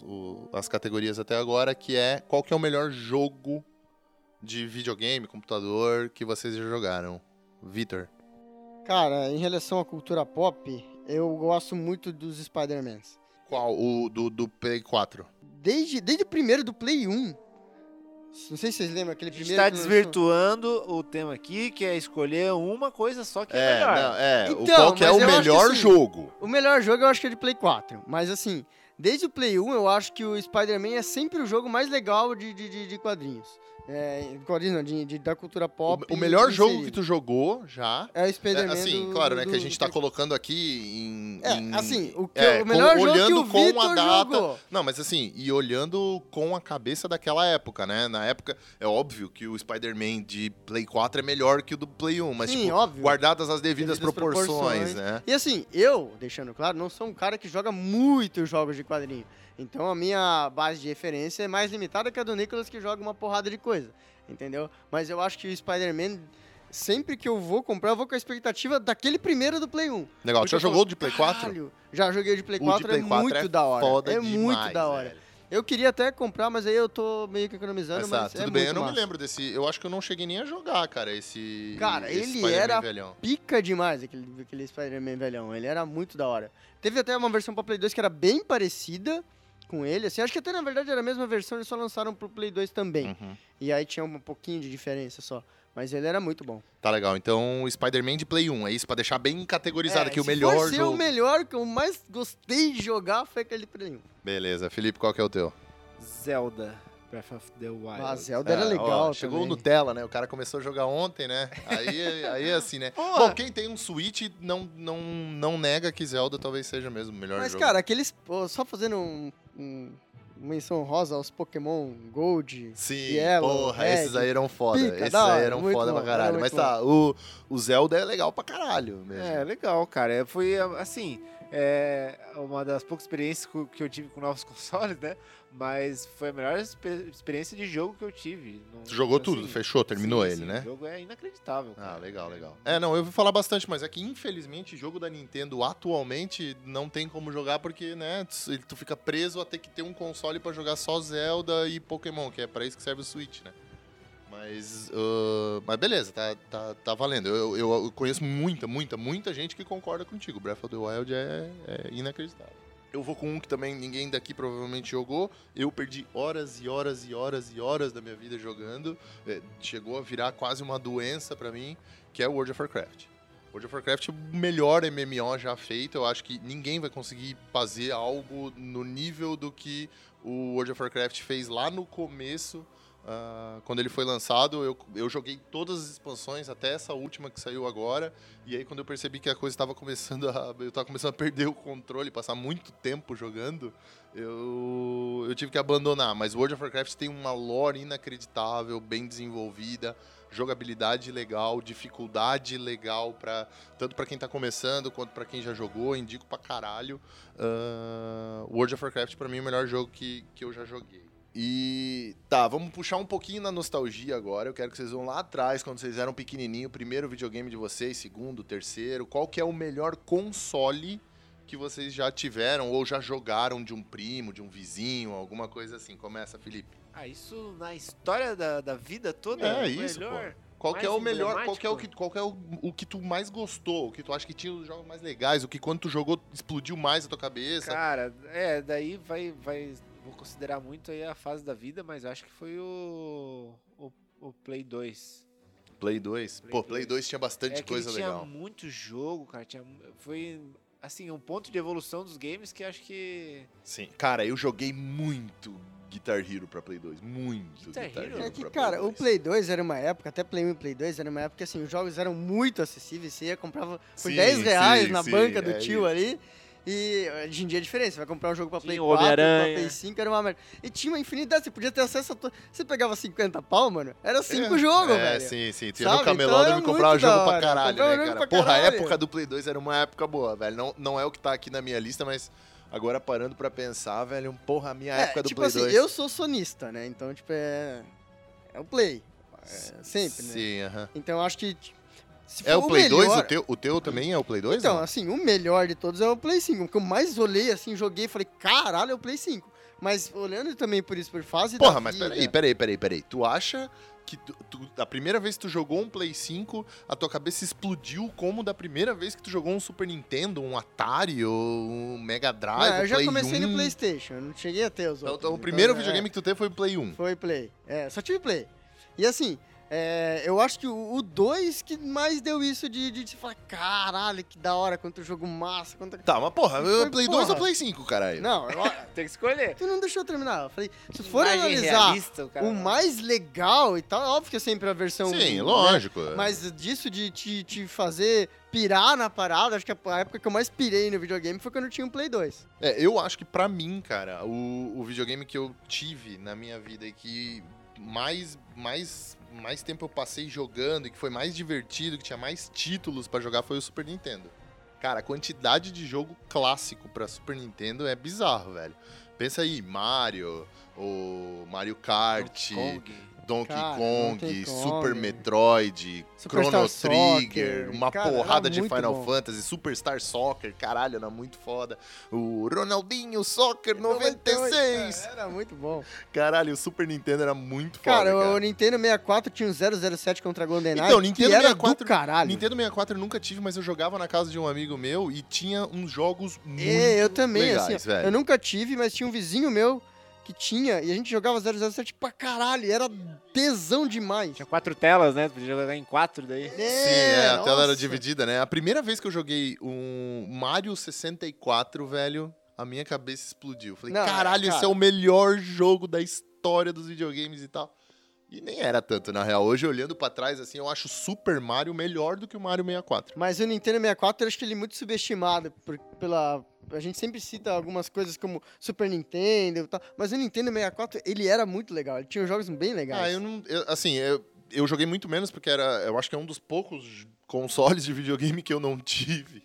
as categorias até agora, que é qual que é o melhor jogo de videogame, computador que vocês já jogaram? Vitor. Cara, em relação à cultura pop, eu gosto muito dos Spider-Mans. Qual? O do, do Play 4. Desde, desde o primeiro do Play 1. Não sei se vocês lembram aquele A gente primeiro. tá lançou. desvirtuando o tema aqui, que é escolher uma coisa só que é, É, melhor. não, é. o Então, qual que é o melhor assim, jogo? O melhor jogo eu acho que é de Play 4. Mas assim, desde o Play 1 eu acho que o Spider-Man é sempre o jogo mais legal de, de, de- de quadrinhos. É, não, de, de- da cultura pop. O, o melhor jogo que tu jogou já. É o É, Spider-Man. assim, do- claro, do- né? Que a do- gente do tá colocando aqui em. É, em- assim, o, que, é, o melhor com- jogo olhando que o com a Vitor data. jogou. Não, mas assim, e olhando com a cabeça daquela época, né? Na época, é óbvio que o Spider-Man de Play 4 é melhor que o do Play 1, mas, Sim, tipo, óbvio. guardadas as devidas, Devidas proporções, proporções. né? E assim, eu, deixando claro, não sou um cara que joga muitos jogos de quadrinho. Então a minha base de referência é mais limitada que a do Nicolas, que joga uma porrada de coisa. Entendeu? Mas eu acho que o Spider-Man, sempre que eu vou comprar, eu vou com a expectativa daquele primeiro do Play 1. Legal, já jogou falo, de Play 4? "Caralho, Já joguei o de Play O 4, de Play é 4 muito é da hora. foda é muito demais, da hora. velho. Eu queria até comprar, mas aí eu tô meio que economizando, Mas mas, é tudo bem. Eu muito não me massa. lembro desse. Eu acho que eu não cheguei nem a jogar, cara, esse. Cara, esse ele era velhão. pica demais, aquele, aquele Spider-Man velhão. Ele era muito da hora. Teve até uma versão pra Play 2 que era bem parecida com ele. Assim, acho que até na verdade era a mesma versão, eles só lançaram pro Play 2 também. Uhum. E aí tinha um pouquinho de diferença só. Mas ele era muito bom. Tá legal. Então, o Spider-Man de Play 1, é isso? Pra deixar bem categorizado É, aqui o melhor for ser jogo. o melhor que eu mais gostei de jogar foi aquele Play 1. Beleza. Felipe, qual que é o teu? Zelda Breath of the Wild. Ah, Zelda era É, ó, legal chegou o. Nutella, né? O cara começou a jogar ontem, né? Aí, aí é assim, né? Porra. Bom, quem tem um Switch não, não, não nega que Zelda talvez seja mesmo o melhor Mas, jogo. cara, aqueles. Só fazendo um, um- uma menção rosa aos Pokémon Gold. Sim, Yellow, porra, Red, esses aí eram foda. pica, esses aí eram foda bom, pra caralho. era Mas tá, o, o Zelda é legal pra caralho mesmo. É, legal, cara. É, Foi, assim, é uma das poucas experiências que eu tive com novos consoles, né? Mas foi a melhor expe- experiência de jogo que eu tive. Não- jogou assim, tudo, fechou, terminou sim, ele, sim, né? O jogo é inacreditável. Ah, cara. legal, legal. É, não, eu ouvi falar bastante, mas é que infelizmente jogo da Nintendo atualmente não tem como jogar porque, né, tu, tu fica preso a ter que ter um console pra jogar só Zelda e Pokémon, que é pra isso que serve o Switch, né? Mas, ah, mas beleza, tá, tá, tá valendo. Eu, eu, eu conheço muita, muita, muita gente que concorda contigo. Breath of the Wild é, é inacreditável. Eu vou com um que também ninguém daqui provavelmente jogou. Eu perdi horas e horas e horas e horas da minha vida jogando. É, chegou a virar quase uma doença pra mim, que é World of Warcraft. World of Warcraft é o melhor MMO já feito. Eu acho que ninguém vai conseguir fazer algo no nível do que o World of Warcraft fez lá no começo. Ah, quando ele foi lançado, eu, eu joguei todas as expansões, até essa última que saiu agora. E aí, quando eu percebi que a coisa estava começando a. Eu tava começando a perder o controle, passar muito tempo jogando, eu, eu tive que abandonar. Mas World of Warcraft tem uma lore inacreditável, bem desenvolvida, jogabilidade legal, dificuldade legal, pra, tanto para quem tá começando quanto para quem já jogou. Indico pra caralho. Ah, World of Warcraft, pra mim, é o melhor jogo que, que eu já joguei. E tá, vamos puxar um pouquinho na nostalgia agora. Eu quero que vocês vão lá atrás, quando vocês eram pequenininho, primeiro videogame de vocês, segundo, terceiro. Qual que é o melhor console que vocês já tiveram ou já jogaram de um primo, de um vizinho, alguma coisa assim? Começa, Felipe. Ah, isso na história da, da vida toda? É o isso, melhor? Qual que é o melhor, qual que é o que, qual que é o, o que tu mais gostou, o que tu acha que tinha os jogos mais legais, o que quando tu jogou explodiu mais a tua cabeça? Cara, é, daí vai, vai. Vou considerar muito aí a fase da vida, mas acho que foi o. O, o Play 2. Play 2. Play Pô, Play 2. 2 tinha bastante é coisa tinha legal. muito jogo, cara. Tinha, foi, assim, um ponto de evolução dos games que acho que. Sim. Cara, eu joguei muito Guitar Hero pra Play 2. Muito Guitar Guitar, Hero? Hero. É que, pra cara, o 2. Play 2 era uma época, até Play 1 e Play 2 era uma época que assim, os jogos eram muito acessíveis. Você ia comprava por Sim, 10 reais sim, na sim, banca do é tio isso. ali. E hoje em dia é diferente, você vai comprar um jogo pra Play Tinha o 4, pra. Play 5, era uma merda. E tinha uma infinidade, você podia ter acesso a. To... Você pegava 50 pau, mano, era 5 É, jogos, é, velho. sim, sim. Tu ia no camelódromo Então e comprava muito jogo pra caralho, né, cara? pra Porra, a época do Play 2 era uma época boa, velho. Não, não é o que tá aqui na minha lista, mas agora parando pra pensar, velho, porra, a minha É, época do tipo Play assim, 2. eu sou sonista, né? Então, tipo, é. É o Play. É, sempre, né? Sim, aham. Então eu acho que É o Play 2? melhor- O teu, o teu também é o Play 2? Então, não? assim, o melhor de todos é o Play 5. O que eu mais olhei, assim, joguei e falei, caralho, é o Play 5. Mas olhando também por isso, por fase Porra, mas vida- peraí, peraí, peraí, peraí. Tu acha que tu, tu- da primeira vez que tu jogou um Play 5, a tua cabeça explodiu como da primeira vez que tu jogou um Super Nintendo, um Atari ou um Mega Drive, Não, eu um já Play comecei 1? no Playstation, eu não cheguei a ter os Então, outros. o primeiro Então, é, videogame que tu teve foi o Play 1. Foi Play. É, só tive Play. E assim, é, eu acho que o 2 que mais deu isso de, de, de falar, caralho, que da hora, quanto jogo massa, quanto... Tá, mas porra, Foi, Play 2 ou. Play 5, caralho? Não, eu, Tem que escolher. tu não deixou eu terminar. Eu falei, se for Imagem analisar realista, o cara- o mais legal e tal, é óbvio que é sempre a versão... Sim, né, lógico. Mas disso de te, te fazer pirar na parada, acho que a época que eu mais pirei no videogame foi quando eu tinha um Play 2. É, eu acho que pra mim, cara, o, o videogame que eu tive na minha vida e que mais, mais, mais tempo eu passei jogando e que foi mais divertido, que tinha mais títulos pra jogar foi o Super Nintendo. Cara, a quantidade de jogo clássico pra Super Nintendo é bizarro, velho. Pensa aí, Mario, o Mario Kart. Donkey Cara, Kong, Donkey Kong. Super Metroid, Superstar Chrono Trigger, Soccer. uma Cara, porrada de Final bom. Fantasy, Superstar Soccer, caralho, era muito foda. O Ronaldinho Soccer 96. Cara, era muito bom. Caralho, o Super Nintendo era muito foda, Cara, cara. o Nintendo 64 tinha um 007 contra GoldenEye, Então, Nintendo que era 64, do caralho. Nintendo 64 eu nunca tive, mas eu jogava na casa de um amigo meu e tinha uns jogos muito É, eu também, legais, assim, velho. eu nunca tive, mas tinha um vizinho meu que tinha, e a gente jogava 007 pra caralho, era tesão demais. Tinha quatro telas, né? Tu podia jogar em quatro daí. Sim, é, a tela era dividida, né? A primeira vez que eu joguei um Mario 64, velho, a minha cabeça explodiu. Falei, Não, caralho, cara. esse é o melhor jogo da história dos videogames e tal. E nem era tanto, na real. Hoje, olhando pra trás, assim, eu acho o Super Mario melhor do que o Mario 64. Mas o Nintendo 64, eu acho que ele é muito subestimado por- pela... A gente sempre cita algumas coisas como Super Nintendo e tal, mas o Nintendo 64, ele era muito legal, ele tinha jogos bem legais. Ah, eu não. eu- assim, eu, eu joguei muito menos porque era. Eu acho que é um dos poucos consoles de videogame que eu não tive.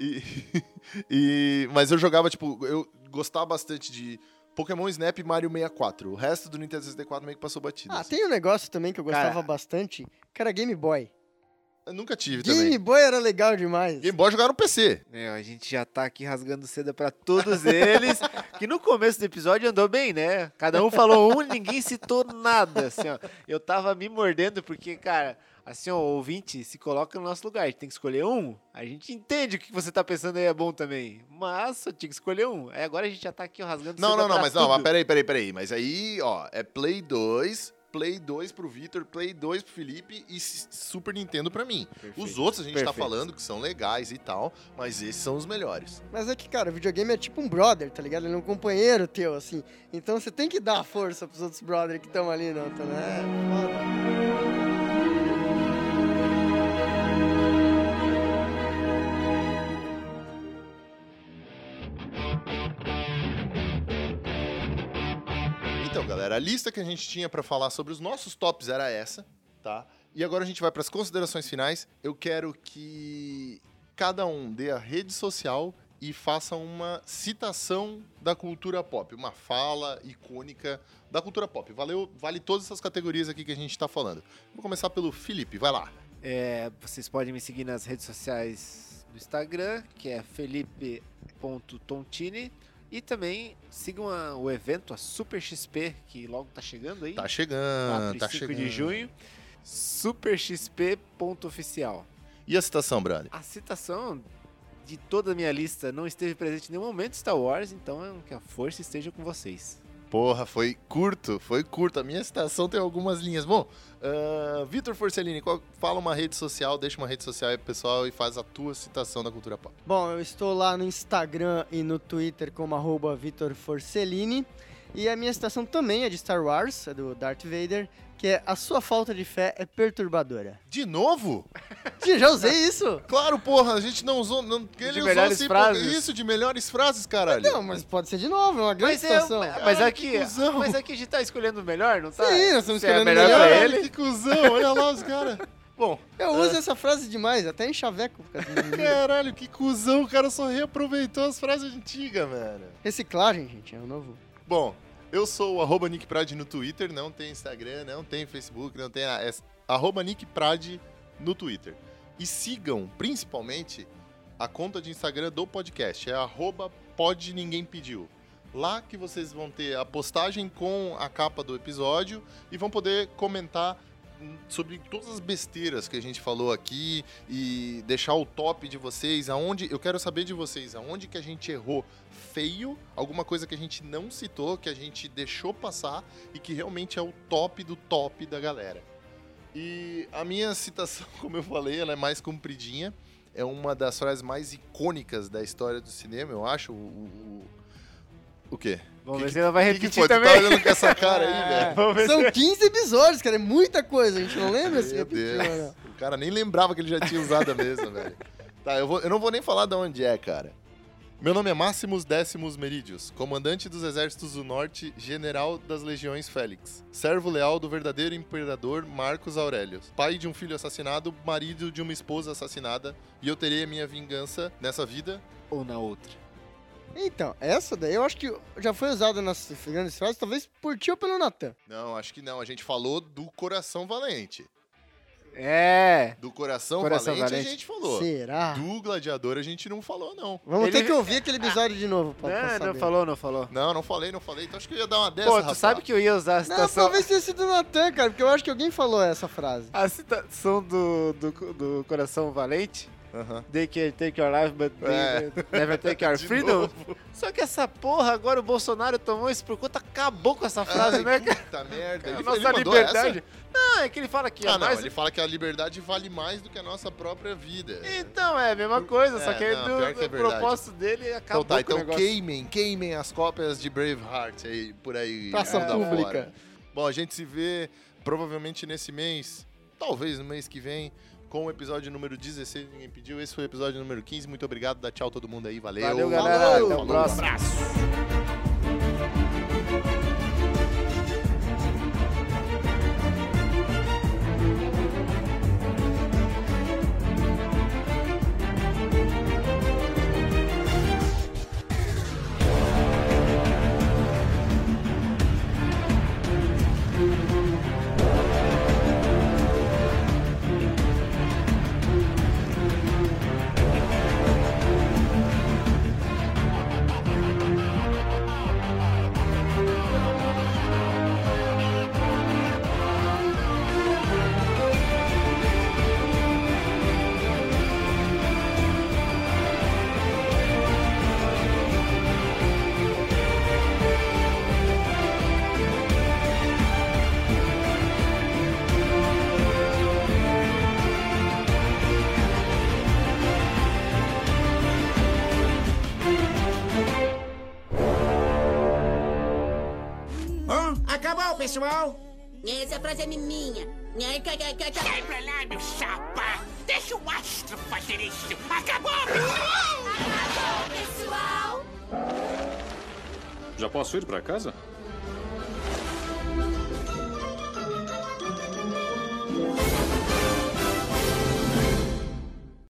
E, e- mas eu jogava, tipo, eu gostava bastante de Pokémon Snap e Mario 64. O resto do Nintendo 64 meio que passou batido. Ah, assim. tem um negócio também que eu gostava Cara. bastante, que era Game Boy. Eu nunca tive Game também. Boy era legal demais. Game Boy jogaram no PC. Meu, a gente já tá aqui rasgando seda pra todos eles, que no começo do episódio andou bem, né? Cada um falou um, ninguém citou nada, assim, ó. Eu tava me mordendo porque, cara, assim, ó, o ouvinte se coloca no nosso lugar, a gente tem que escolher um. A gente entende o que você tá pensando aí é bom também, mas eu tinha que escolher um. Aí agora a gente já tá aqui ó, rasgando Não, não, não, mas não, tudo. mas peraí, peraí, peraí. Mas aí, ó, é Play 2, Play 2 pro Vitor, Play 2 pro Felipe e Super Nintendo pra mim. Os outros a gente tá perfeito. falando que são legais e tal, mas esses são os melhores. Mas é que, cara, o videogame é tipo um brother, tá ligado? Ele é um companheiro teu, assim. Então você tem que dar força pros outros brothers que estão ali, não, tá? É foda. Galera, a lista que a gente tinha pra falar sobre os nossos tops era essa, tá? E agora a gente vai pras considerações finais. Eu quero que cada um dê a rede social e faça uma citação da cultura pop, uma fala icônica da cultura pop. Valeu, vale todas essas categorias aqui que a gente tá falando. Vou começar pelo Felipe, vai lá. É, vocês podem me seguir nas redes sociais do Instagram, que é felipe.tontini. E também sigam a- o evento, a Super XP, que logo tá chegando aí. Tá 4 chegando, e tá 5 chegando. de junho. superxp.oficial. E a citação, brother? A citação de toda a minha lista não esteve presente em nenhum momento Star Wars, então é que a força esteja com vocês. Porra, foi curto, foi curto. A minha citação tem algumas linhas. Bom, ah, Vitor Forcellini, qual- fala uma rede social, deixa uma rede social aí pessoal e faz a tua citação da cultura pop. Bom, eu estou lá no Instagram e no Twitter como arroba Vitor Forcellini. E a minha citação também é de Star Wars, é do Darth Vader, que é a sua falta de fé é perturbadora. De novo? Já usei isso? Claro, porra, a gente não usou. Não, ele usou melhores assim, frases. Isso, de melhores frases, caralho. Não, mas pode ser de novo, é uma grande Mas, é, citação. mas, aqui, que cuzão. mas aqui a gente tá escolhendo o melhor, não tá? Sim, nós estamos Se é escolhendo o melhor melhor. pra ele. que cuzão, olha lá os caras. Bom, Eu uso essa frase demais, até em chaveco. caralho, que cuzão, o cara só reaproveitou as frases antigas, mano. Reciclagem, gente, é o novo. Bom, eu sou o arroba Nick Prade no Twitter, não tem Instagram, não tem Facebook, não tem. É arroba Nick Prade no Twitter. E sigam, principalmente, a conta de Instagram do podcast. É arroba pode ninguém pediu. Lá que vocês vão ter a postagem com a capa do episódio e vão poder comentar sobre todas as besteiras que a gente falou aqui e deixar o top de vocês, aonde eu quero saber de vocês, aonde que a gente errou feio, alguma coisa que a gente não citou, que a gente deixou passar e que realmente é o top do top da galera. E a minha citação, como eu falei, ela é mais compridinha. É uma das frases mais icônicas da história do cinema, eu acho. O, o, o quê? Vamos Que ver que- se ela vai que que repetir foi? Tu também. tá olhando com essa cara aí, velho? São 15 episódios, cara. É muita coisa. A gente não lembra se repetiu, Deus. né? O cara nem lembrava que ele já tinha usado a mesma, velho. Tá, eu, vou, eu não vou nem falar de onde é, cara. Meu nome é Máximos Décimos Merídios, comandante dos exércitos do norte, general das legiões Félix, servo leal do verdadeiro imperador Marcos Aurélio, pai de um filho assassinado, marido de uma esposa assassinada, e eu terei a minha vingança nessa vida. Ou na outra. Então, essa daí eu acho que já foi usada nas grandes frases, talvez por ti ou pelo Natan. Não, acho que não, a gente falou do coração valente. É. Do coração, Coração valente, Valente. a gente falou. Será? Do gladiador a gente não falou, não. Vamos Ele- ter que ouvir aquele episódio de novo pra, pra Não, saber. não falou, não falou. Não, não falei, não falei. Então acho que eu ia dar uma dessa, Pô, tu Rafa. sabe que eu ia usar a Não, citação... talvez tenha sido o Natan, cara, porque eu acho que alguém falou essa frase. A citação do, do, do Coração Valente, Aham. They can take your life, but they É. never take our De freedom. novo. Só que essa porra, agora o Bolsonaro tomou isso por conta, acabou com essa frase, Ai, né, cara? Puta merda. Ele, nossa ele liberdade. essa? Não, é que ele fala que Ah, é não, mais... ele fala que a liberdade vale mais do que a nossa própria vida. Então, é a mesma coisa, só É, que não, do, que é verdade. propósito dele acabou Então tá, com o então queimem, queimem as cópias de Braveheart aí, por aí. Praça mundo pública. afora. Bom, a gente se vê provavelmente nesse mês, talvez no mês que vem, com o episódio número 16, ninguém pediu. Esse foi o episódio número 15. Muito obrigado, dá tchau todo mundo aí, valeu. Valeu, galera. Falou. Até o próximo. Acabou, pessoal! Essa frase é minha. Sai pra lá, meu chapa! Deixa o astro fazer isso! Acabou, pessoal! Pessoal! Já posso ir pra casa?